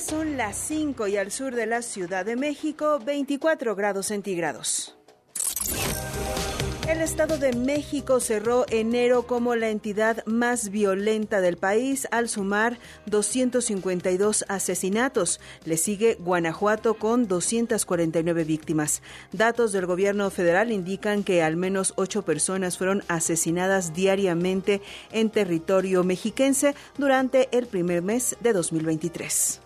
son las 5 y al sur de la Ciudad de México, 24 grados centígrados. El Estado de México cerró enero como la entidad más violenta del país al sumar 252 asesinatos. Le sigue Guanajuato con 249 víctimas. Datos del gobierno federal indican que al menos ocho personas fueron asesinadas diariamente en territorio mexiquense durante el primer mes de 2023.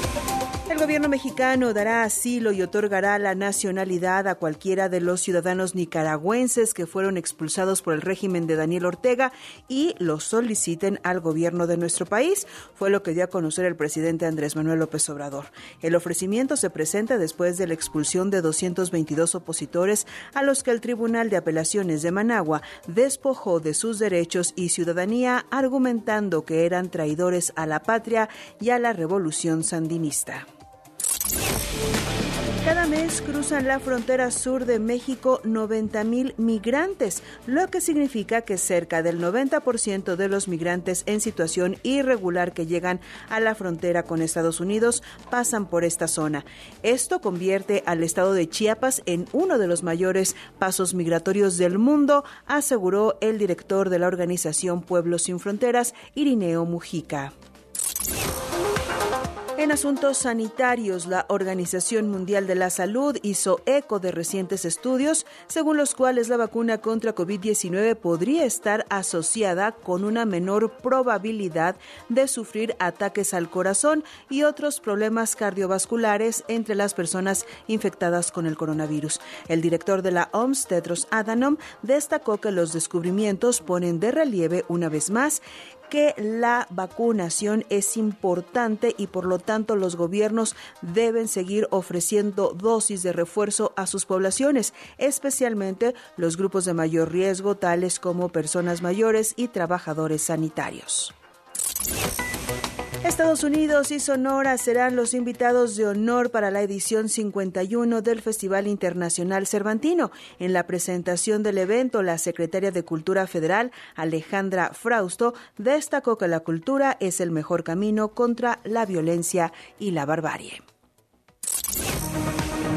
gobierno mexicano dará asilo y otorgará la nacionalidad a cualquiera de los ciudadanos nicaragüenses que fueron expulsados por el régimen de Daniel Ortega y los soliciten al gobierno de nuestro país, fue lo que dio a conocer el presidente Andrés Manuel López Obrador. El ofrecimiento se presenta después de la expulsión de 222 opositores a los que el Tribunal de Apelaciones de Managua despojó de sus derechos y ciudadanía argumentando que eran traidores a la patria y a la revolución sandinista. Cada mes cruzan la frontera sur de México 90 mil migrantes, lo que significa que cerca del 90% de los migrantes en situación irregular que llegan a la frontera con Estados Unidos pasan por esta zona. Esto convierte al estado de Chiapas en uno de los mayores pasos migratorios del mundo, aseguró el director de la organización Pueblos Sin Fronteras, Irineo Mujica. En asuntos sanitarios, la Organización Mundial de la Salud hizo eco de recientes estudios según los cuales la vacuna contra COVID-19 podría estar asociada con una menor probabilidad de sufrir ataques al corazón y otros problemas cardiovasculares entre las personas infectadas con el coronavirus. El director de la OMS, Tedros Adhanom, destacó que los descubrimientos ponen de relieve una vez más que la vacunación es importante y por lo tanto los gobiernos deben seguir ofreciendo dosis de refuerzo a sus poblaciones, especialmente los grupos de mayor riesgo, tales como personas mayores y trabajadores sanitarios. Estados Unidos y Sonora serán los invitados de honor para la edición 51 del Festival Internacional Cervantino. En la presentación del evento, la secretaria de Cultura Federal, Alejandra Frausto, destacó que la cultura es el mejor camino contra la violencia y la barbarie.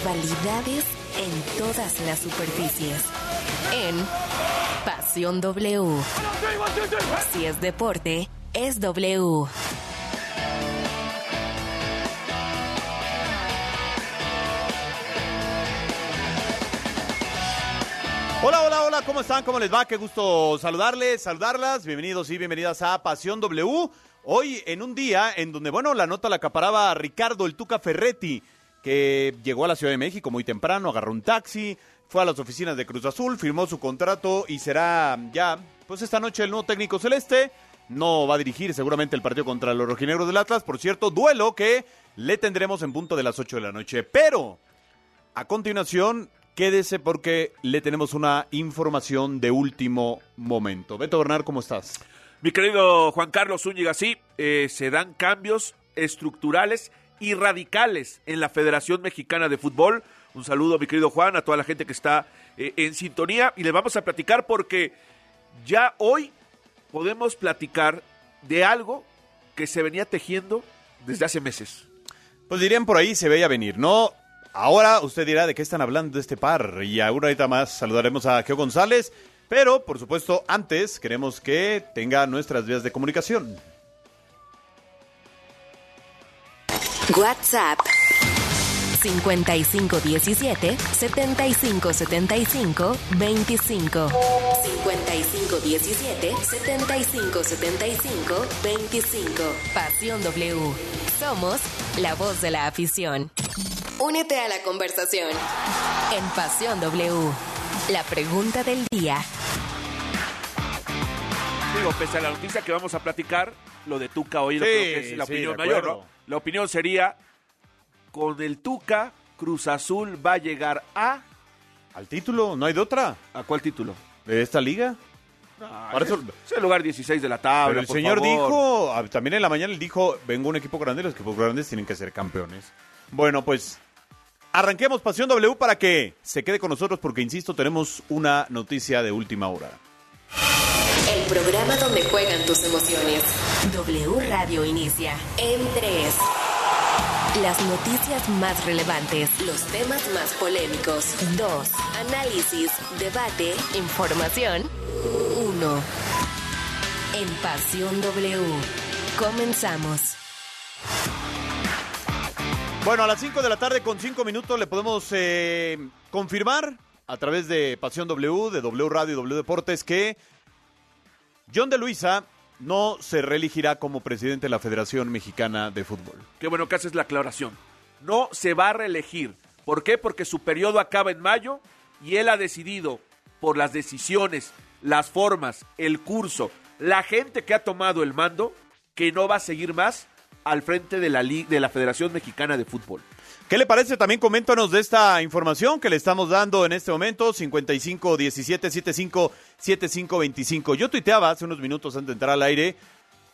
Rivalidades en todas las superficies. En Pasión W. Si es deporte, es W. Hola, hola, hola, ¿cómo están? ¿Cómo les va? Qué gusto saludarles, saludarlas. Bienvenidos y bienvenidas a Pasión W. Hoy en un día en donde, bueno, la nota la acaparaba Ricardo el Tuca Ferretti, que llegó a la Ciudad de México muy temprano, agarró un taxi, fue a las oficinas de Cruz Azul, firmó su contrato y será ya, pues esta noche el nuevo técnico celeste. No va a dirigir seguramente el partido contra los rojinegros del Atlas. Por cierto, duelo que le tendremos en punto de las 8 de la noche. Pero, a continuación, quédese porque le tenemos una información de último momento. Beto Bernard, ¿cómo estás? Mi querido Juan Carlos Zúñiga, sí, eh, se dan cambios estructurales y radicales en la Federación Mexicana de Fútbol. Un saludo, mi querido Juan, a toda la gente que está eh, en sintonía y le vamos a platicar porque ya hoy podemos platicar de algo que se venía tejiendo desde hace meses. Pues dirían por ahí se veía venir, ¿no? Ahora usted dirá de qué están hablando de este par y ahora ahorita más saludaremos a Geo González, pero por supuesto antes queremos que tenga nuestras vías de comunicación. WhatsApp 5517 7575 25 5517 7575 25 Pasión W. Somos la voz de la afición. Únete a la conversación en Pasión W. La pregunta del día. Digo, pese a la noticia que vamos a platicar, lo de Tuca hoy Sí, creo que es la sí, opinión de mayor, acuerdo. ¿no? La opinión sería, con el Tuca, Cruz Azul va a llegar a... Al título, no hay de otra. ¿A cuál título? De esta liga. Para eso- Es el lugar 16 de la tabla, Pero el por señor favor. dijo, ah, también en la mañana él dijo, vengo un equipo grande, los equipos grandes tienen que ser campeones. Bueno, pues arranquemos Pasión W para que se quede con nosotros porque, insisto, tenemos una noticia de última hora. El programa donde juegan tus emociones. W Radio inicia en 3. Las noticias más relevantes, los temas más polémicos. 2. Análisis, debate, información. 1. En Pasión W. Comenzamos. Bueno, a las 5 de la tarde con 5 minutos le podemos eh, confirmar a través de Pasión W, de W Radio y W Deportes que John de Luisa no se reelegirá como presidente de la Federación Mexicana de Fútbol. Qué bueno que haces la aclaración. No se va a reelegir. ¿Por qué? Porque su periodo acaba en mayo y él ha decidido, por las decisiones, las formas, el curso, la gente que ha tomado el mando, que no va a seguir más al frente de la, de la Federación Mexicana de Fútbol. ¿Qué le parece? También coméntanos de esta información que le estamos dando en este momento, 55 17 75 75 25. Yo tuiteaba hace unos minutos antes de entrar al aire,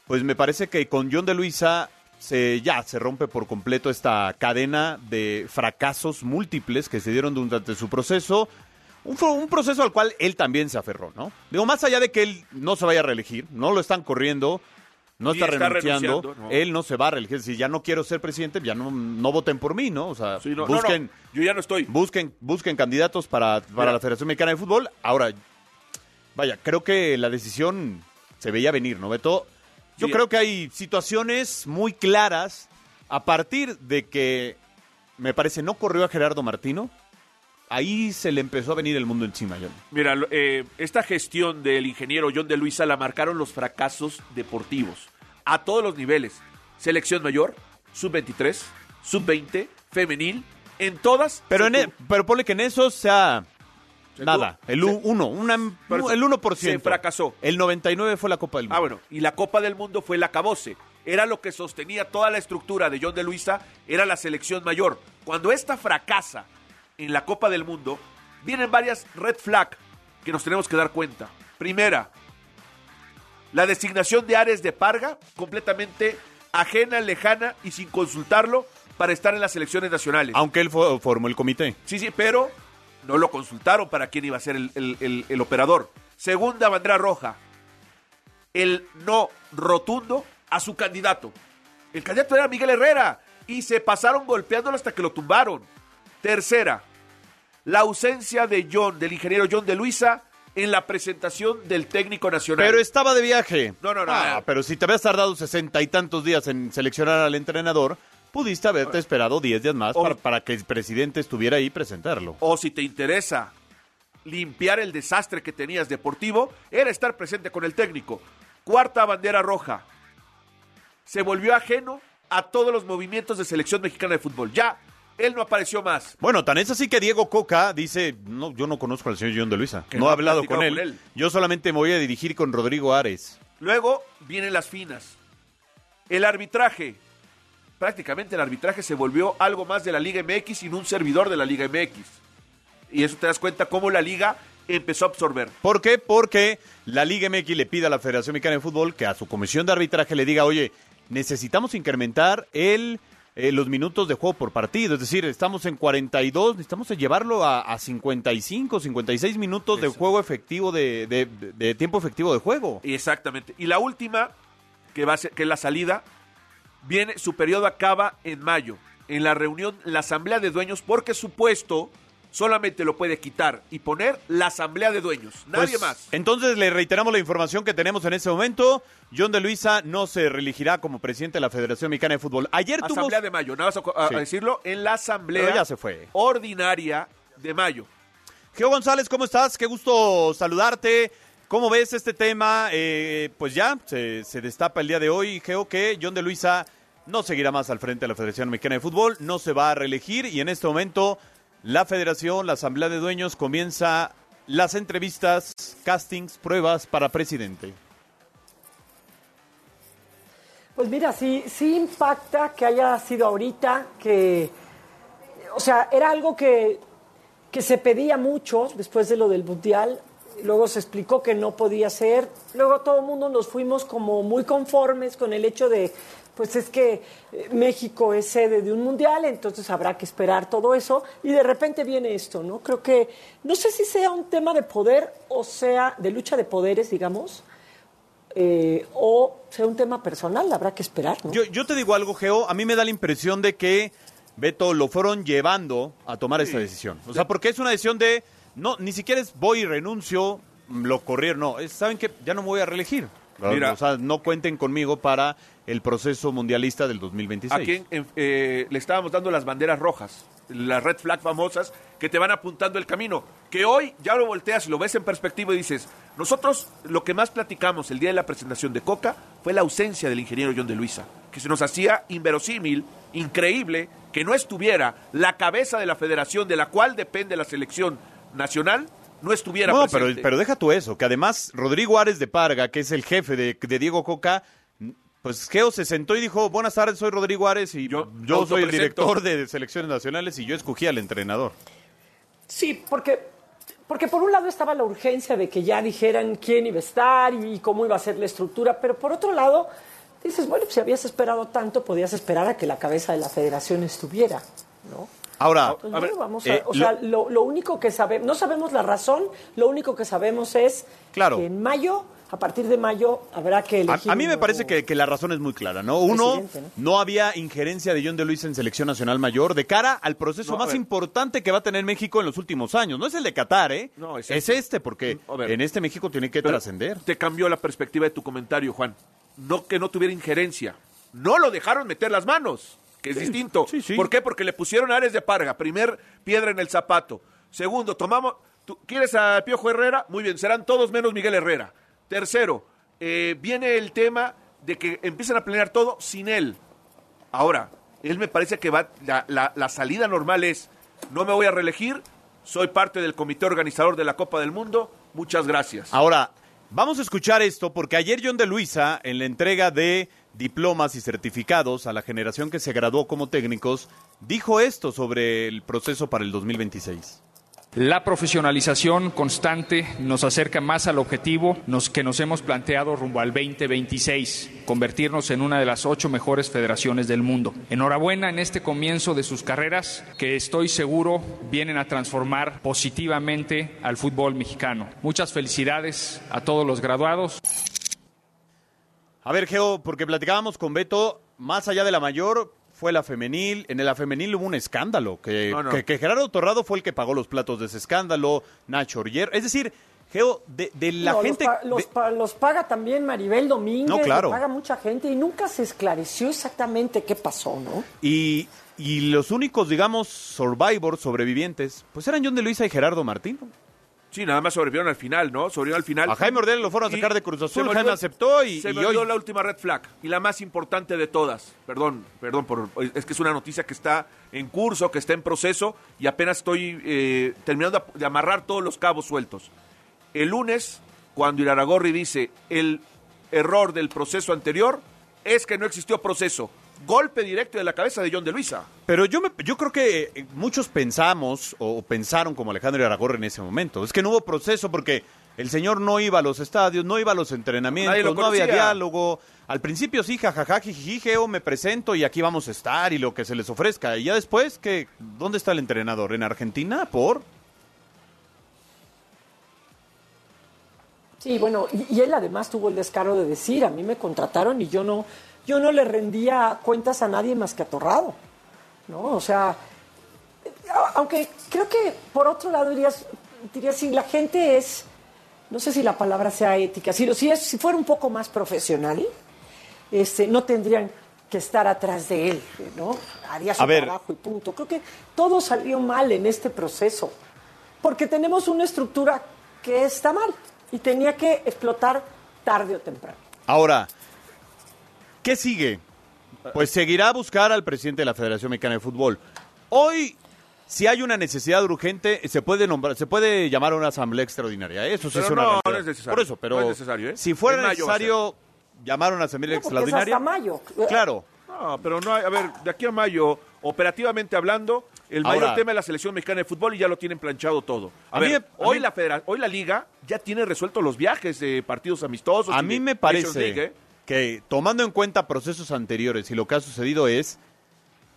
pues me parece que con John de Luisa se, ya se rompe por completo esta cadena de fracasos múltiples que se dieron durante su proceso. Un, un proceso al cual él también se aferró, ¿no? Digo, más allá de que él no se vaya a reelegir, no lo están corriendo, no está, está renunciando, renunciando, no. él no se va a reelegir. Si ya no quiero ser presidente, ya no, no voten por mí, ¿no? O sea, Sí, no, no, busquen, yo ya no estoy. busquen, busquen candidatos para, para Mira. la Federación Mexicana de Fútbol. Ahora, vaya, creo que la decisión se veía venir, ¿no, Beto? Yo Sí. creo que hay situaciones muy claras a partir de que, me parece, no corrió a Gerardo Martino. Ahí se le empezó a venir el mundo encima, John. Mira, eh, esta gestión del ingeniero John de Luisa la marcaron los fracasos deportivos a todos los niveles. Selección mayor, sub-23, sub-20, femenil, en todas. Pero, en e- pero ponle que en eso sea Se nada, el se- u- uno, una, Pero el 1%. se fracasó. El 99 fue la Copa del Mundo. Ah, bueno, y la Copa del Mundo fue la cabose. Era lo que sostenía toda la estructura de John de Luisa, era la selección mayor. Cuando esta fracasa en la Copa del Mundo, vienen varias red flag que nos tenemos que dar cuenta. Primera, la designación de Ares de Parga, completamente ajena, lejana y sin consultarlo para estar en las selecciones nacionales. Aunque él formó el comité. Sí, sí, pero no lo consultaron para quién iba a ser el, el- el- el operador. Segunda bandera roja, el no rotundo a su candidato. El candidato era Miguel Herrera y se pasaron golpeándolo hasta que lo tumbaron. Tercera, la ausencia de John, del ingeniero John de Luisa, en la presentación del técnico nacional. Pero estaba de viaje. No, no, no. Ah, pero si te habías tardado sesenta y tantos días en seleccionar al entrenador, pudiste haberte esperado diez días más O- para, para que el presidente estuviera ahí presentarlo. o si te interesa limpiar el desastre que tenías deportivo, era estar presente con el técnico. Cuarta bandera roja. Se volvió ajeno a todos los movimientos de selección mexicana de fútbol. Ya, él no apareció más. Bueno, tan es así que Diego Coca dice, no, yo no conozco al señor John de Luisa, no no he ha hablado con él. con él. yo solamente me voy a dirigir con Rodrigo Ares. Luego vienen las finas. El arbitraje. Prácticamente el arbitraje se volvió algo más de la Liga MX y no un servidor de la Liga MX. Y eso te das cuenta cómo la liga empezó a absorber. ¿Por qué? Porque la Liga MX le pide a la Federación Mexicana de Fútbol que a su comisión de arbitraje le diga, oye, necesitamos incrementar el, eh, los minutos de juego por partido. Es decir, estamos en 42, necesitamos llevarlo a, a 55, 56 minutos de juego efectivo, de, de- de tiempo efectivo de juego. Exactamente. Y la última, que va a ser, que es la salida, viene, su periodo acaba en mayo, en la reunión, la asamblea de dueños, porque su puesto solamente lo puede quitar y poner la asamblea de dueños, nadie Pues, más. Entonces le reiteramos la información que tenemos en este momento. John de Luisa no se reelegirá como presidente de la Federación Mexicana de Fútbol. Ayer tuvo... Asamblea de mayo, nada más a, a- Sí. a decirlo, en la asamblea Pero ya se fue. ordinaria de mayo. Geo González, ¿cómo estás? Qué gusto saludarte. ¿Cómo ves este tema? Eh, pues ya se, se destapa el día de hoy, Geo, que John de Luisa no seguirá más al frente de la Federación Mexicana de Fútbol, no se va a reelegir y en este momento la Federación, la Asamblea de Dueños comienza las entrevistas, castings, pruebas para presidente. Pues mira, sí, sí impacta que haya sido ahorita, que, o sea, era algo que, que se pedía mucho después de lo del Mundial, luego se explicó que no podía ser, luego todo el mundo nos fuimos como muy conformes con el hecho de, pues es que eh, México es sede de un mundial, entonces habrá que esperar todo eso, y de repente viene esto, ¿no? Creo que, no sé si sea un tema de poder o sea de lucha de poderes, digamos, eh, o sea un tema personal, habrá que esperar, ¿no? Yo, yo te digo algo, Geo, a mí me da la impresión de que, Beto, lo fueron llevando a tomar esta decisión. O sea, porque es una decisión de, no, ni siquiera es voy y renuncio, lo corrieron, no, es, ¿saben que Ya no me voy a reelegir. Mira. o sea, no cuenten conmigo para el proceso mundialista del 2026. A quien eh, le estábamos dando las banderas rojas, las red flag famosas que te van apuntando el camino. Que hoy ya lo volteas y lo ves en perspectiva y dices, nosotros lo que más platicamos el día de la presentación de Coca fue la ausencia del ingeniero John de Luisa, que se nos hacía inverosímil, increíble, que no estuviera la cabeza de la federación de la cual depende la selección nacional no estuviera No, pero, presente. pero deja tú eso, que además Rodrigo Ares de Parga, que es el jefe de, de Diego Coca, pues Geo se sentó y dijo, buenas tardes, soy Rodrigo Ares y Yo yo, soy el autopresento". director de selecciones nacionales y yo escogí al entrenador. Sí, porque, porque por un lado estaba la urgencia de que ya dijeran quién iba a estar y cómo iba a ser la estructura, pero por otro lado dices, bueno, si habías esperado tanto, podías esperar a que la cabeza de la federación estuviera, ¿no? Ahora, Pues A ver, bueno, vamos a, eh, o sea, lo, lo único que sabemos, no sabemos la razón, lo único que sabemos es Claro. que en mayo, a partir de mayo, habrá que a, elegir. a mí me parece que, que la razón es muy clara, ¿no? Uno, ¿no? había injerencia de John de Luis en selección nacional mayor de cara al proceso No, más ver. importante que va a tener México en los últimos años. No es el de Qatar, ¿eh? No, es es, este. este, porque en este México tiene que trascender. Te cambió la perspectiva de tu comentario, Juan. No que no tuviera injerencia. No lo dejaron meter las manos, que es distinto. sí, sí. ¿Por qué? Porque le pusieron Ares de Parga. Primer, piedra en el zapato. Segundo, tomamos. ¿tú ¿Quieres a Piojo Herrera? Muy bien, serán todos menos Miguel Herrera. Tercero, eh, viene el tema de que empiezan a planear todo sin él. Ahora, él me parece que va. La, la- la salida normal es: no me voy a reelegir, soy parte del comité organizador de la Copa del Mundo, muchas gracias. Ahora, vamos a escuchar esto porque ayer John de Luisa, en la entrega de diplomas y certificados a la generación que se graduó como técnicos, dijo esto sobre el proceso para el 2026. La profesionalización constante nos acerca más al objetivo que nos hemos planteado rumbo al 2026, convertirnos en una de las ocho mejores federaciones del mundo. Enhorabuena en este comienzo de sus carreras, que estoy seguro vienen a transformar positivamente al fútbol mexicano. Muchas felicidades a todos los graduados. A ver, Geo, porque platicábamos con Beto, más allá de la mayor, fue la femenil. En la femenil hubo un escándalo, que, No, no. que, que Gerardo Torrado fue el que pagó los platos de ese escándalo, Nacho Orller. Es decir, Geo, de, de la No, gente... Los, pa- los de- pa- los paga también Maribel Domínguez, No, claro. los paga mucha gente y nunca se esclareció exactamente qué pasó, ¿no? y, y los únicos, digamos, survivors, sobrevivientes, pues eran John de Luisa y Gerardo Martín. Sí, nada más sobrevivieron al final, ¿no? Sobrevivieron al final. A Jaime Ordiales lo fueron a Y sacar de Cruz Azul, me Jaime aceptó y, Se y me olvidó hoy... la última red flag y la más importante de todas. Perdón, perdón, por, es que es una noticia que está en curso, que está en proceso y apenas estoy eh, terminando de amarrar todos los cabos sueltos. El lunes, cuando Iraragorri dice el error del proceso anterior, es que no existió proceso. Golpe directo de la cabeza de John de Luisa. Pero yo, me, yo creo que eh, muchos pensamos o pensaron como Alejandro Aragorri en ese momento. Es que no hubo proceso porque el señor no iba a los estadios, no iba a los entrenamientos, lo no había diálogo. Al principio sí, jajaja, jijiji, Geo, me presento y aquí vamos a estar y lo que se les ofrezca. Y ya después, que ¿dónde está el entrenador? ¿En Argentina? ¿Por? Sí, bueno, y, y él además tuvo el descaro de decir, a mí me contrataron y yo no, yo no le rendía cuentas a nadie más que a Torrado, ¿no? O sea, aunque creo que por otro lado dirías, dirías si la gente es, no sé si la palabra sea ética, si, si, es, si fuera un poco más profesional, este, no tendrían que estar atrás de él, ¿no? Haría su trabajo y punto. Creo que todo salió mal en este proceso, porque tenemos una estructura que está mal y tenía que explotar tarde o temprano. Ahora, ¿qué sigue? Pues seguirá a buscar al presidente de la Federación Mexicana de Fútbol. Hoy, si hay una necesidad urgente, se puede nombrar, se puede llamar a una asamblea extraordinaria. Eso sí Pero es una no, no es necesario. Por eso, pero No es necesario, ¿eh? si fuera a necesario, llamaron a asamblea No, porque es extraordinaria. hasta mayo. Claro. No, pero no hay, a ver, de aquí a mayo, operativamente hablando, el mayor Ahora- tema es la selección mexicana de fútbol y ya lo tienen planchado todo. A, A mí a hoy mí- la federa- hoy la liga ya tiene resuelto los viajes de partidos amistosos. A y mí me parece League, ¿eh? Que, tomando en cuenta procesos anteriores y lo que ha sucedido es,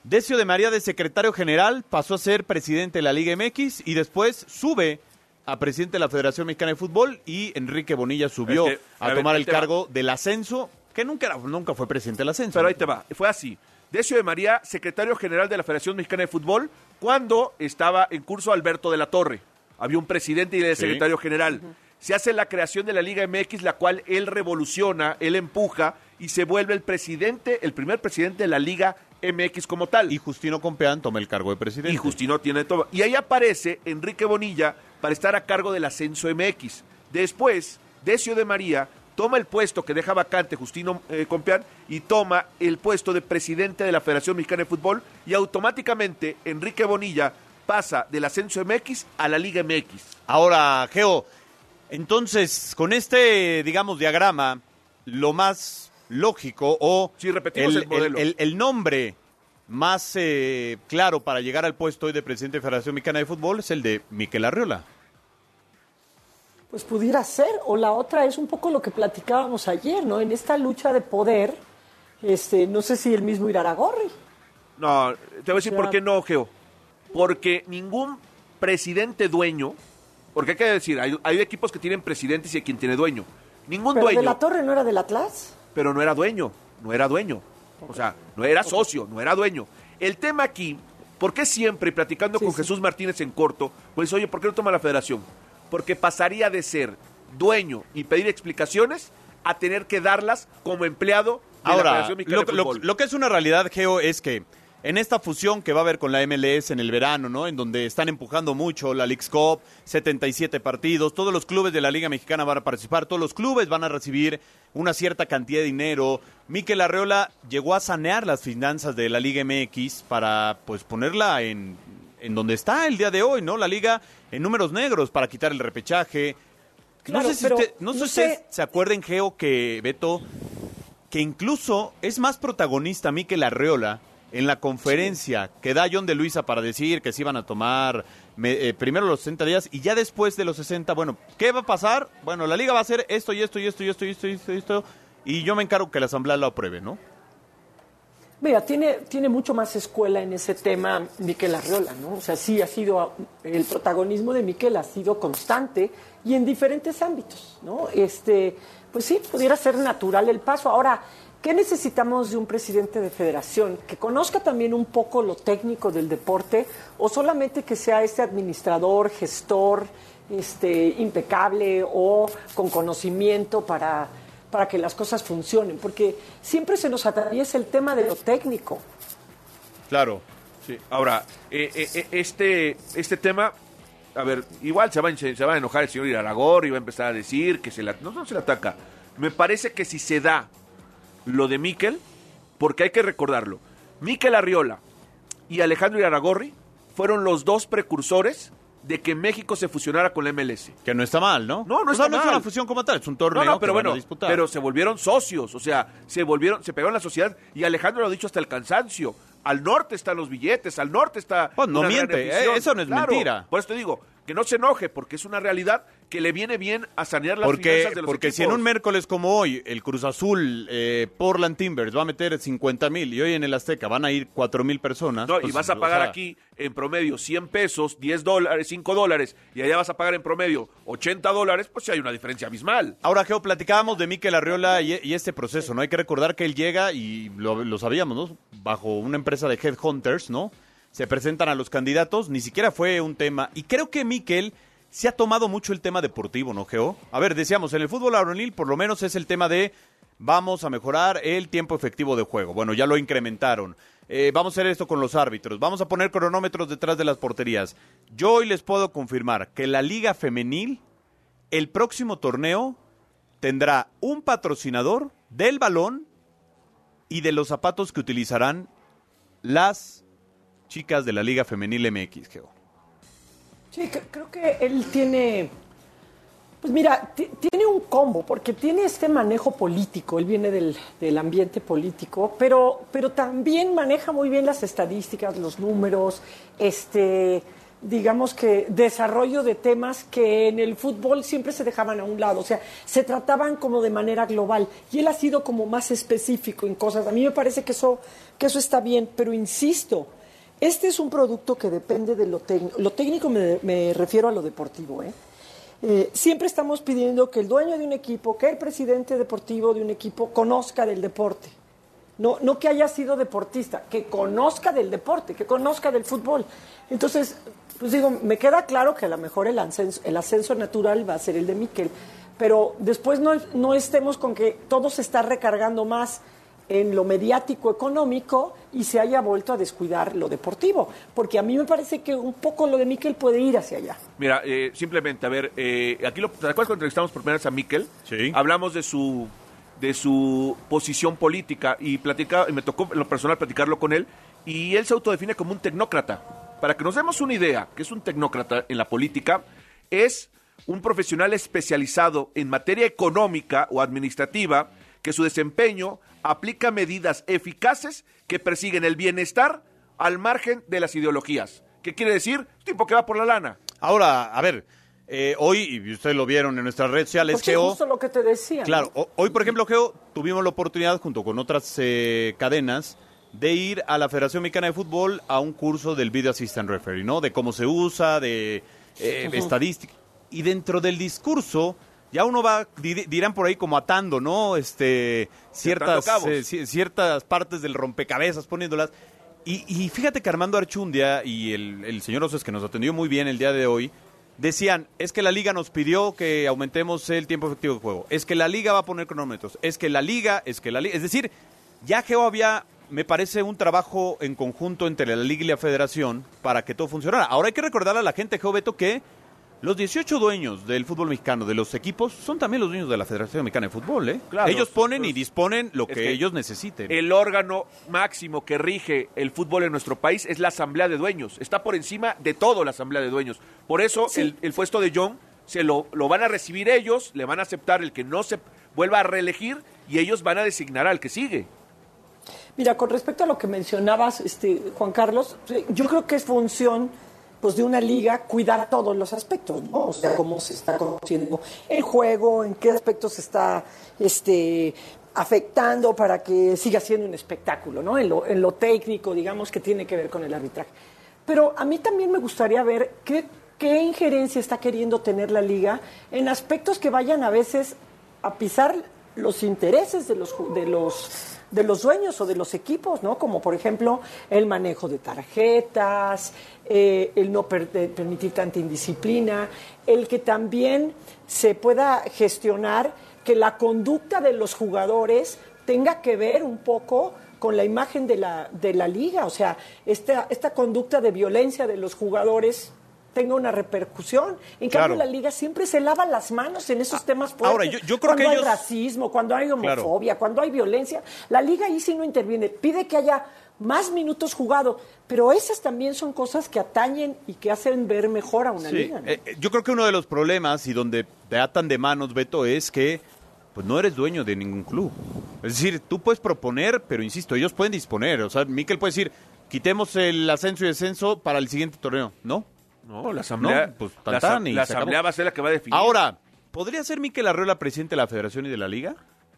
Decio de María de secretario general pasó a ser presidente de la Liga MX y después sube a presidente de la Federación Mexicana de Fútbol y Enrique Bonilla subió Es que, a tomar el va. cargo del ascenso, que nunca, era- nunca fue presidente del ascenso. Pero ahí te va. Fue así. Decio de María, secretario general de la Federación Mexicana de Fútbol, cuando estaba en curso Alberto de la Torre. Había un presidente y el Sí. secretario general. Se hace la creación de la Liga MX, la cual él revoluciona, él empuja y se vuelve el presidente, el primer presidente de la Liga MX como tal. Y Justino Compeán toma el cargo de presidente. Y Justino tiene todo. Y ahí aparece Enrique Bonilla para estar a cargo del ascenso MX. Después, Decio de María toma el puesto que deja vacante Justino eh, Compeán y toma el puesto de presidente de la Federación Mexicana de Fútbol y automáticamente Enrique Bonilla pasa del ascenso MX a la Liga MX. Ahora, Geo, entonces, con este, digamos, diagrama, lo más lógico o Sí, repetimos el modelo. el- el nombre más eh, claro para llegar al puesto hoy de presidente de Federación Mexicana de Fútbol es el de Miquel Arriola. Pues pudiera ser, o la otra es un poco lo que platicábamos ayer, ¿no? En esta lucha de poder, este, no sé si el mismo Iraragorri. No, te voy a decir O sea- por qué no, Geo. Porque ningún presidente dueño, porque hay que decir, hay, hay equipos que tienen presidentes y hay quien tiene dueño. Ningún Pero dueño. de la Torre no era del Atlas. pero no era dueño, no era dueño. O sea, no era socio, no era dueño. El tema aquí, ¿por qué siempre, y platicando Sí, con sí. Jesús Martínez en corto, pues oye, ¿por qué no toma la federación? Porque pasaría de ser dueño y pedir explicaciones a tener que darlas como empleado de la Ahora, Federación Mexicana lo, de lo- Fútbol. lo que es una realidad, Geo, es que en esta fusión que va a haber con la MLS en el verano, ¿no? En donde están empujando mucho la League's Cup, 77 partidos, todos los clubes de la Liga Mexicana van a participar, todos los clubes van a recibir una cierta cantidad de dinero. Miquel Arreola llegó a sanear las finanzas de la Liga MX para, pues, ponerla en, en donde está el día de hoy, ¿no? La Liga en números negros para quitar el repechaje. Claro, no sé si, usted- no sé si se acuerden, Geo, que Beto, que incluso es más protagonista Miquel Arreola en la conferencia que da John de Luisa para decir que se iban a tomar me- eh, primero los 60 días y ya después de los 60, bueno, ¿qué va a pasar? Bueno, la liga va a hacer esto y esto y esto y esto y esto y esto y esto y yo me encargo que la asamblea lo apruebe, ¿no? Mira, tiene, tiene mucho más escuela en ese tema Miquel Arriola, ¿no? O sea, sí ha sido, el protagonismo de Miquel ha sido constante y en diferentes ámbitos, ¿no? Este, pues sí, pudiera ser natural el paso. Ahora, ¿qué necesitamos de un presidente de federación? ¿Que conozca también un poco lo técnico del deporte o solamente que sea este administrador, gestor, este, impecable o con conocimiento para para que las cosas funcionen, porque siempre se nos atraviesa el tema de lo técnico. Claro. Sí. Ahora, eh, eh, eh, este, este tema, a ver, igual se va, a- enojar el señor Iraragor y va a empezar a decir que se la, no, no se le ataca. Me parece que si se da lo de Miquel, porque hay que recordarlo, Miquel Arriola y Alejandro Iraragorri fueron los dos precursores de que México se fusionara con la MLS. Que no está mal, ¿no? No, no O sea, está no es mal. una fusión como tal, es un torneo No, no, pero que van a bueno, disputar. pero se volvieron socios, o sea, se volvieron, se pegaron la sociedad y Alejandro lo ha dicho hasta el cansancio. Al norte están los billetes, al norte está. Pues no miente, eh, eso no es Claro, mentira. Por eso te digo, que no se enoje, porque es una realidad que le viene bien a sanear las Porque, finanzas de los porque si en un miércoles como hoy el Cruz Azul, eh, Portland Timbers va a meter 50 mil y hoy en el Azteca van a ir 4 mil personas. No, y pues, vas a o pagar sea, aquí en promedio 100 pesos, 10 dólares, 5 dólares, y allá vas a pagar en promedio 80 dólares, pues sí hay una diferencia abismal. Ahora, Geo, platicábamos de Miquel Arriola y, y este proceso, ¿no? Hay que recordar que él llega, y lo, lo sabíamos, ¿no? Bajo una empresa de headhunters, ¿no? Se presentan a los candidatos, ni siquiera fue un tema. Y creo que Miquel se ha tomado mucho el tema deportivo, ¿no, Geo? A ver, decíamos, en el fútbol varonil por lo menos es el tema de vamos a mejorar el tiempo efectivo de juego. Bueno, ya lo incrementaron. Eh, vamos a hacer esto con los árbitros. Vamos a poner cronómetros detrás de las porterías. Yo hoy les puedo confirmar que la liga femenil, el próximo torneo, tendrá un patrocinador del balón y de los zapatos que utilizarán las chicas de la Liga Femenil MX, Geo. Sí, cre- creo que él tiene Pues mira, tiene un combo, porque tiene este manejo político, él viene del, del, ambiente político, pero, pero también maneja muy bien las estadísticas, los números, este, digamos que desarrollo de temas que en el fútbol siempre se dejaban a un lado, o sea, se trataban como de manera global y él ha sido como más específico en cosas. A mí me parece que eso, que eso está bien, pero insisto, este es un producto que depende de lo técnico. Lo técnico me, me refiero a lo deportivo, ¿eh? Eh, siempre estamos pidiendo que el dueño de un equipo, que el presidente deportivo de un equipo conozca del deporte. No, no que haya sido deportista, que conozca del deporte, que conozca del fútbol. Entonces, pues digo, me queda claro que a lo mejor el ascenso, el ascenso natural va a ser el de Miquel, pero después no, no estemos con que todo se está recargando más en lo mediático económico y se haya vuelto a descuidar lo deportivo. Porque a mí me parece que un poco lo de Miquel puede ir hacia allá. Mira, eh, simplemente, a ver, eh, aquí lo, ¿te acuerdas cuando entrevistamos por primera vez a Miquel? Sí. Hablamos de su de su posición política y platica, y me tocó en lo personal platicarlo con él y él se autodefine como un tecnócrata. Para que nos demos una idea, que es un tecnócrata en la política, es un profesional especializado en materia económica o administrativa que su desempeño aplica medidas eficaces que persiguen el bienestar al margen de las ideologías. ¿Qué quiere decir? Tipo que va por la lana. Ahora, a ver, eh, hoy, y ustedes lo vieron en nuestras redes sociales, Porque Geo. justo lo que te decía. Claro, hoy, por ejemplo, Geo, tuvimos la oportunidad, junto con otras eh, cadenas, de ir a la Federación Mexicana de Fútbol a un curso del Video Assistant Referee, ¿no? De cómo se usa, de eh, estadística. Y dentro del discurso, ya uno va, di- dirán por ahí como atando, ¿no? Este, ciertas, eh, ci- ciertas partes del rompecabezas, poniéndolas. Y, y fíjate que Armando Archundia y el, el señor Oces, que nos atendió muy bien el día de hoy, decían, es que la liga nos pidió que aumentemos el tiempo efectivo de juego, es que la liga va a poner cronómetros, es que la liga, es que la liga, es decir, ya Geo había, me parece, un trabajo en conjunto entre la liga y la federación para que todo funcionara. Ahora hay que recordar a la gente, Geo Beto, que los 18 dueños del fútbol mexicano, de los equipos, son también los dueños de la Federación Mexicana de Fútbol, ¿eh? Claro, Ellos ponen pues, y disponen lo es que, que ellos necesiten. El órgano máximo que rige el fútbol en nuestro país es la Asamblea de Dueños. Está por encima de todo la Asamblea de Dueños. Por eso el, el puesto de John se lo, lo van a recibir ellos, le van a aceptar el que no se vuelva a reelegir y ellos van a designar al que sigue. Mira, con respecto a lo que mencionabas, este, Juan Carlos, yo creo que es función pues, de una liga cuidar todos los aspectos, ¿no? O sea, cómo se está conociendo el juego, en qué aspectos se está este, afectando para que siga siendo un espectáculo, ¿no? En lo, en lo técnico, digamos, que tiene que ver con el arbitraje. Pero a mí también me gustaría ver qué, qué injerencia está queriendo tener la liga en aspectos que vayan a veces a pisar los intereses de los, de los, de los dueños o de los equipos, ¿no? Como por ejemplo el manejo de tarjetas, eh, el no permitir tanta indisciplina, el que también se pueda gestionar que la conducta de los jugadores tenga que ver un poco con la imagen de la, de la liga, o sea, esta, esta conducta de violencia de los jugadores tenga una repercusión. En Claro. cambio, la liga siempre se lava las manos en esos temas ahora, fuertes. yo- yo creo cuando que hay ellos- racismo, cuando hay Claro. homofobia, cuando hay violencia, la liga ahí sí no interviene. Pide que haya más minutos jugados, pero esas también son cosas que atañen y que hacen ver mejor a una Sí, liga. ¿no? eh, eh, yo creo que uno de los problemas y donde te atan de manos, Beto, es que pues no eres dueño de ningún club. Es decir, tú puedes proponer, pero insisto, ellos pueden disponer. O sea, Miquel puede decir, quitemos el ascenso y descenso para el siguiente torneo. ¿No? No, la Asamblea, No, pues, la, tan, y la se asamblea acabó. va a ser la que va a definir. Ahora, ¿podría ser Miquel Arreola presidente de la federación y de la liga?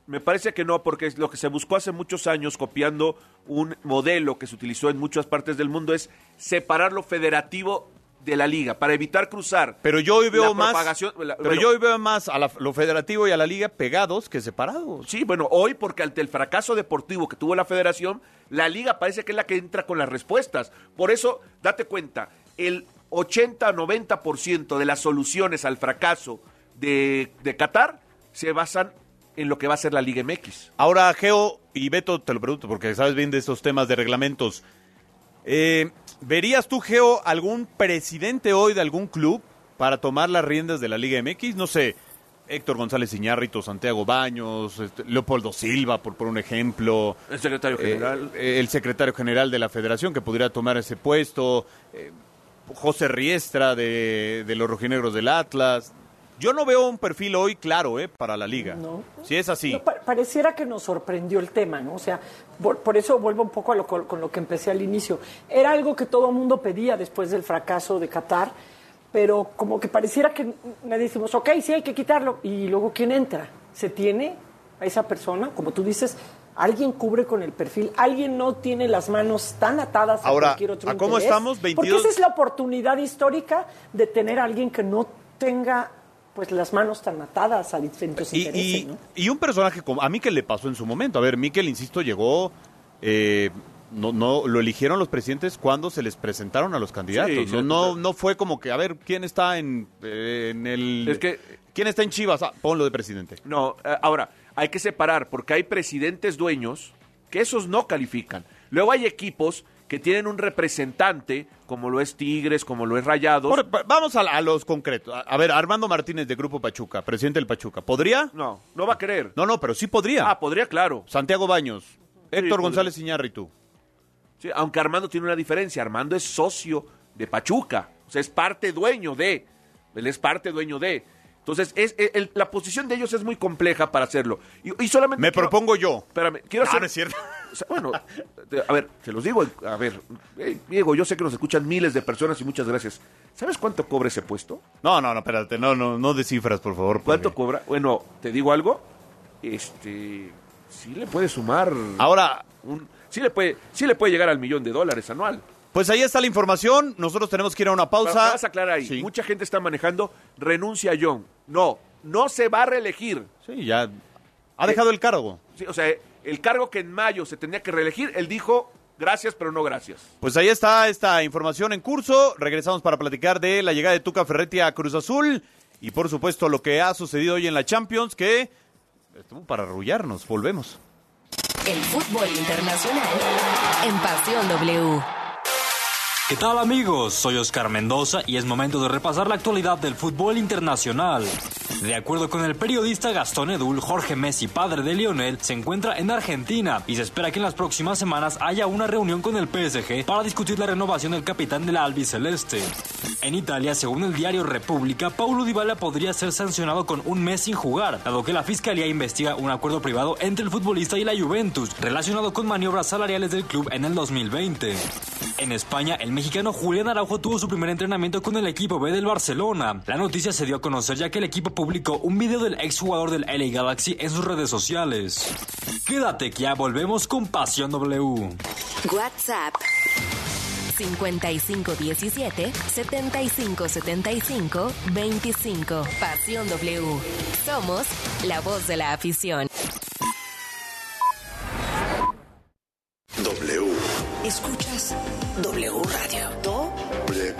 Me parece que no, porque lo que se buscó hace muchos años, copiando un modelo que se utilizó en muchas partes del mundo, es separar lo federativo de la liga, para evitar cruzar. Pero yo hoy veo más, la- pero bueno, yo hoy veo más a la- lo federativo y a la liga pegados que separados. Sí, bueno, hoy porque ante el fracaso deportivo que tuvo la federación, la liga parece que es la que entra con las respuestas. Por eso, date cuenta, el 80-90% de las soluciones al fracaso de, de Qatar se basan en lo que va a ser la Liga MX. Ahora, Geo y Beto, te lo pregunto porque sabes bien de estos temas de reglamentos. Eh, ¿Verías tú, Geo, algún presidente hoy de algún club para tomar las riendas de la Liga MX? No sé, Héctor González Iñárritu, Santiago Baños, este, Leopoldo Silva, por, por un ejemplo. El secretario Eh, general. eh, el secretario general de la federación que pudiera tomar ese puesto. eh, José Riestra de, de los rojinegros del Atlas. Yo no veo un perfil hoy claro, ¿eh? Para la liga. No. Si es así. No, pa- pareciera que nos sorprendió el tema, ¿no? O sea, por, por eso vuelvo un poco a lo, con, con lo que empecé al inicio. Era algo que todo el mundo pedía después del fracaso de Qatar, pero como que pareciera que nadie decimos, ok, sí hay que quitarlo. Y luego, ¿quién entra? ¿Se tiene a esa persona? Como tú dices, ¿alguien cubre con el perfil? ¿Alguien no tiene las manos tan atadas a Ahora, cualquier otro ¿a cómo interés? estamos? Porque 22. esa es la oportunidad histórica de tener a alguien que no tenga pues las manos tan atadas a distintos Y, intereses, y- ¿no? y un personaje como a Miquel le pasó en su momento. A ver, Miquel, insisto, llegó. eh, no, no, lo eligieron los presidentes cuando se les presentaron a los candidatos. Sí, no, sí, no, no fue como que, a ver, ¿quién está en, eh, en el. Es que- ¿Quién está en Chivas? Ah, ponlo de presidente. No, eh, ahora, hay que separar porque hay presidentes dueños que esos no califican. Luego hay equipos que tienen un representante, como lo es Tigres, como lo es Rayados. Por- vamos a, a los concretos. A, a ver, Armando Martínez de Grupo Pachuca, presidente del Pachuca. ¿Podría? No, no va a querer. No, no, pero sí podría. Ah, podría, claro. Santiago Baños, Héctor podría. González Iñárritu. Sí, aunque Armando tiene una diferencia. Armando es socio de Pachuca. O sea, es parte dueño de. Él es parte dueño de. Entonces, es, el- el- la posición de ellos es muy compleja para hacerlo. Y, y solamente. Me quiero- propongo yo. Espérame, quiero No, hacer. no es cierto. O sea, bueno, a ver, se los digo. A ver, Diego, yo sé que nos escuchan miles de personas y muchas gracias. ¿Sabes cuánto cobra ese puesto? No, no, no, espérate. No, no, no de cifras, por favor. ¿Cuánto porque- cobra? Bueno, te digo algo. Este. Sí le puede sumar. Ahora, un- sí, le puede, sí le puede llegar al millón de dólares anual. Pues ahí está la información. Nosotros tenemos que ir a una pausa. Va- Vas a aclarar ahí. Sí. Mucha gente está manejando renuncia a John. No, no se va a reelegir. Sí, ya. Ha dejado el cargo. Sí, o sea, el cargo que en mayo se tenía que reelegir, él dijo gracias, pero no gracias. Pues ahí está esta información en curso. Regresamos para platicar de la llegada de Tuca Ferretti a Cruz Azul. Y por supuesto lo que ha sucedido hoy en la Champions, que estuvo para arrullarnos. Volvemos. El fútbol internacional en Pasión W. ¿Qué tal amigos? Soy Oscar Mendoza y es momento de repasar la actualidad del fútbol internacional. De acuerdo con el periodista Gastón Edul, Jorge Messi, padre de Lionel, se encuentra en Argentina y se espera que en las próximas semanas haya una reunión con el PSG para discutir la renovación del capitán de la albiceleste. En Italia, según el diario República, Paulo Dybala podría ser sancionado con un mes sin jugar, dado que la fiscalía investiga un acuerdo privado entre el futbolista y la Juventus relacionado con maniobras salariales del club en el 2020. En España, el mexicano Julián Araujo tuvo su primer entrenamiento con el equipo B del Barcelona. La noticia se dio a conocer ya que el equipo publicó un video del exjugador del LA Galaxy en sus redes sociales. Quédate que ya volvemos con Pasión W. WhatsApp 5517 7575 25. Pasión W. Somos la voz de la afición. W. Escuchas W Radio. Do, W.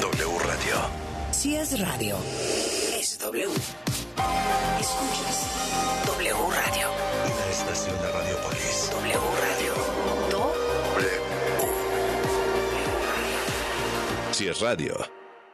W Radio. si es radio, es W. Escuchas W Radio. Una estación de Radiopolis. W Radio. Do, W. Si es radio.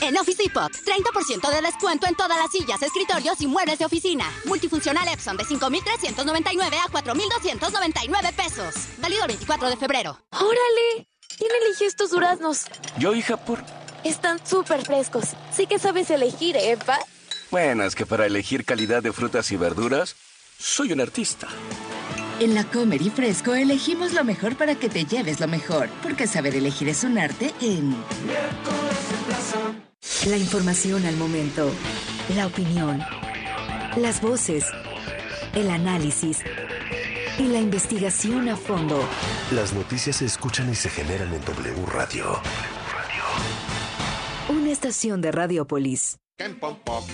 En Office Depot, 30% de descuento en todas las sillas, escritorios y muebles de oficina. Multifuncional Epson de 5,399 a 4,299 pesos. Válido el 24 de febrero. ¡Órale! ¿Quién eligió estos duraznos? Yo, hija, por... Están súper frescos. Sí que sabes elegir, ¿eh, pa? Bueno, es que para elegir calidad de frutas y verduras, soy un artista. En la Comer y Fresco elegimos lo mejor para que te lleves lo mejor, porque saber elegir es un arte en... La información al momento, la opinión, las voces, el análisis y la investigación a fondo. Las noticias se escuchan y se generan en W Radio. Una estación de Radiopolis. Que en pompo,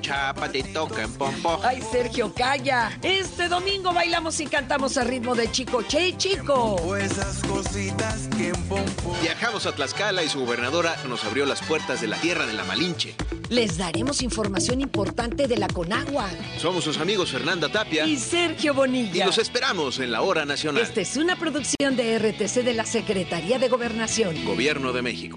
chapatito, que en pompo. Ay, Sergio, calla. Este domingo bailamos y cantamos a ritmo de Chico Che Chico. Esas cositas que en pompo. Viajamos a Tlaxcala y su gobernadora nos abrió las puertas de la tierra de la Malinche. Les daremos información importante de la Conagua. Somos sus amigos Fernanda Tapia Y Sergio Bonilla. y los esperamos en la hora nacional. Esta es una producción de RTC de la Secretaría de Gobernación. Gobierno de México.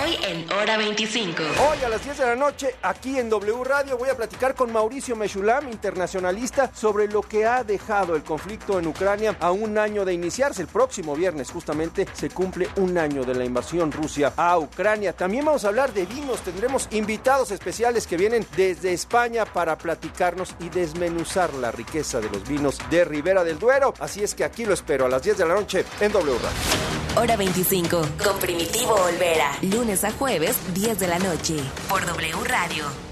Hoy en Hora 25. Hoy a las 10 de la noche, aquí en W Radio, voy a platicar con Mauricio Meshulam, internacionalista, sobre lo que ha dejado el conflicto en Ucrania a un año de iniciarse. El próximo viernes, justamente, se cumple un año de la invasión Rusia a Ucrania. También vamos a hablar de vinos. Tendremos invitados especiales que vienen desde España para platicarnos y desmenuzar la riqueza de los vinos de Ribera del Duero. Así es que aquí lo espero a las 10 de la noche en W Radio. Hora 25. Con Primitivo Olvera. Lunes a jueves, 10 de la noche. Por W Radio.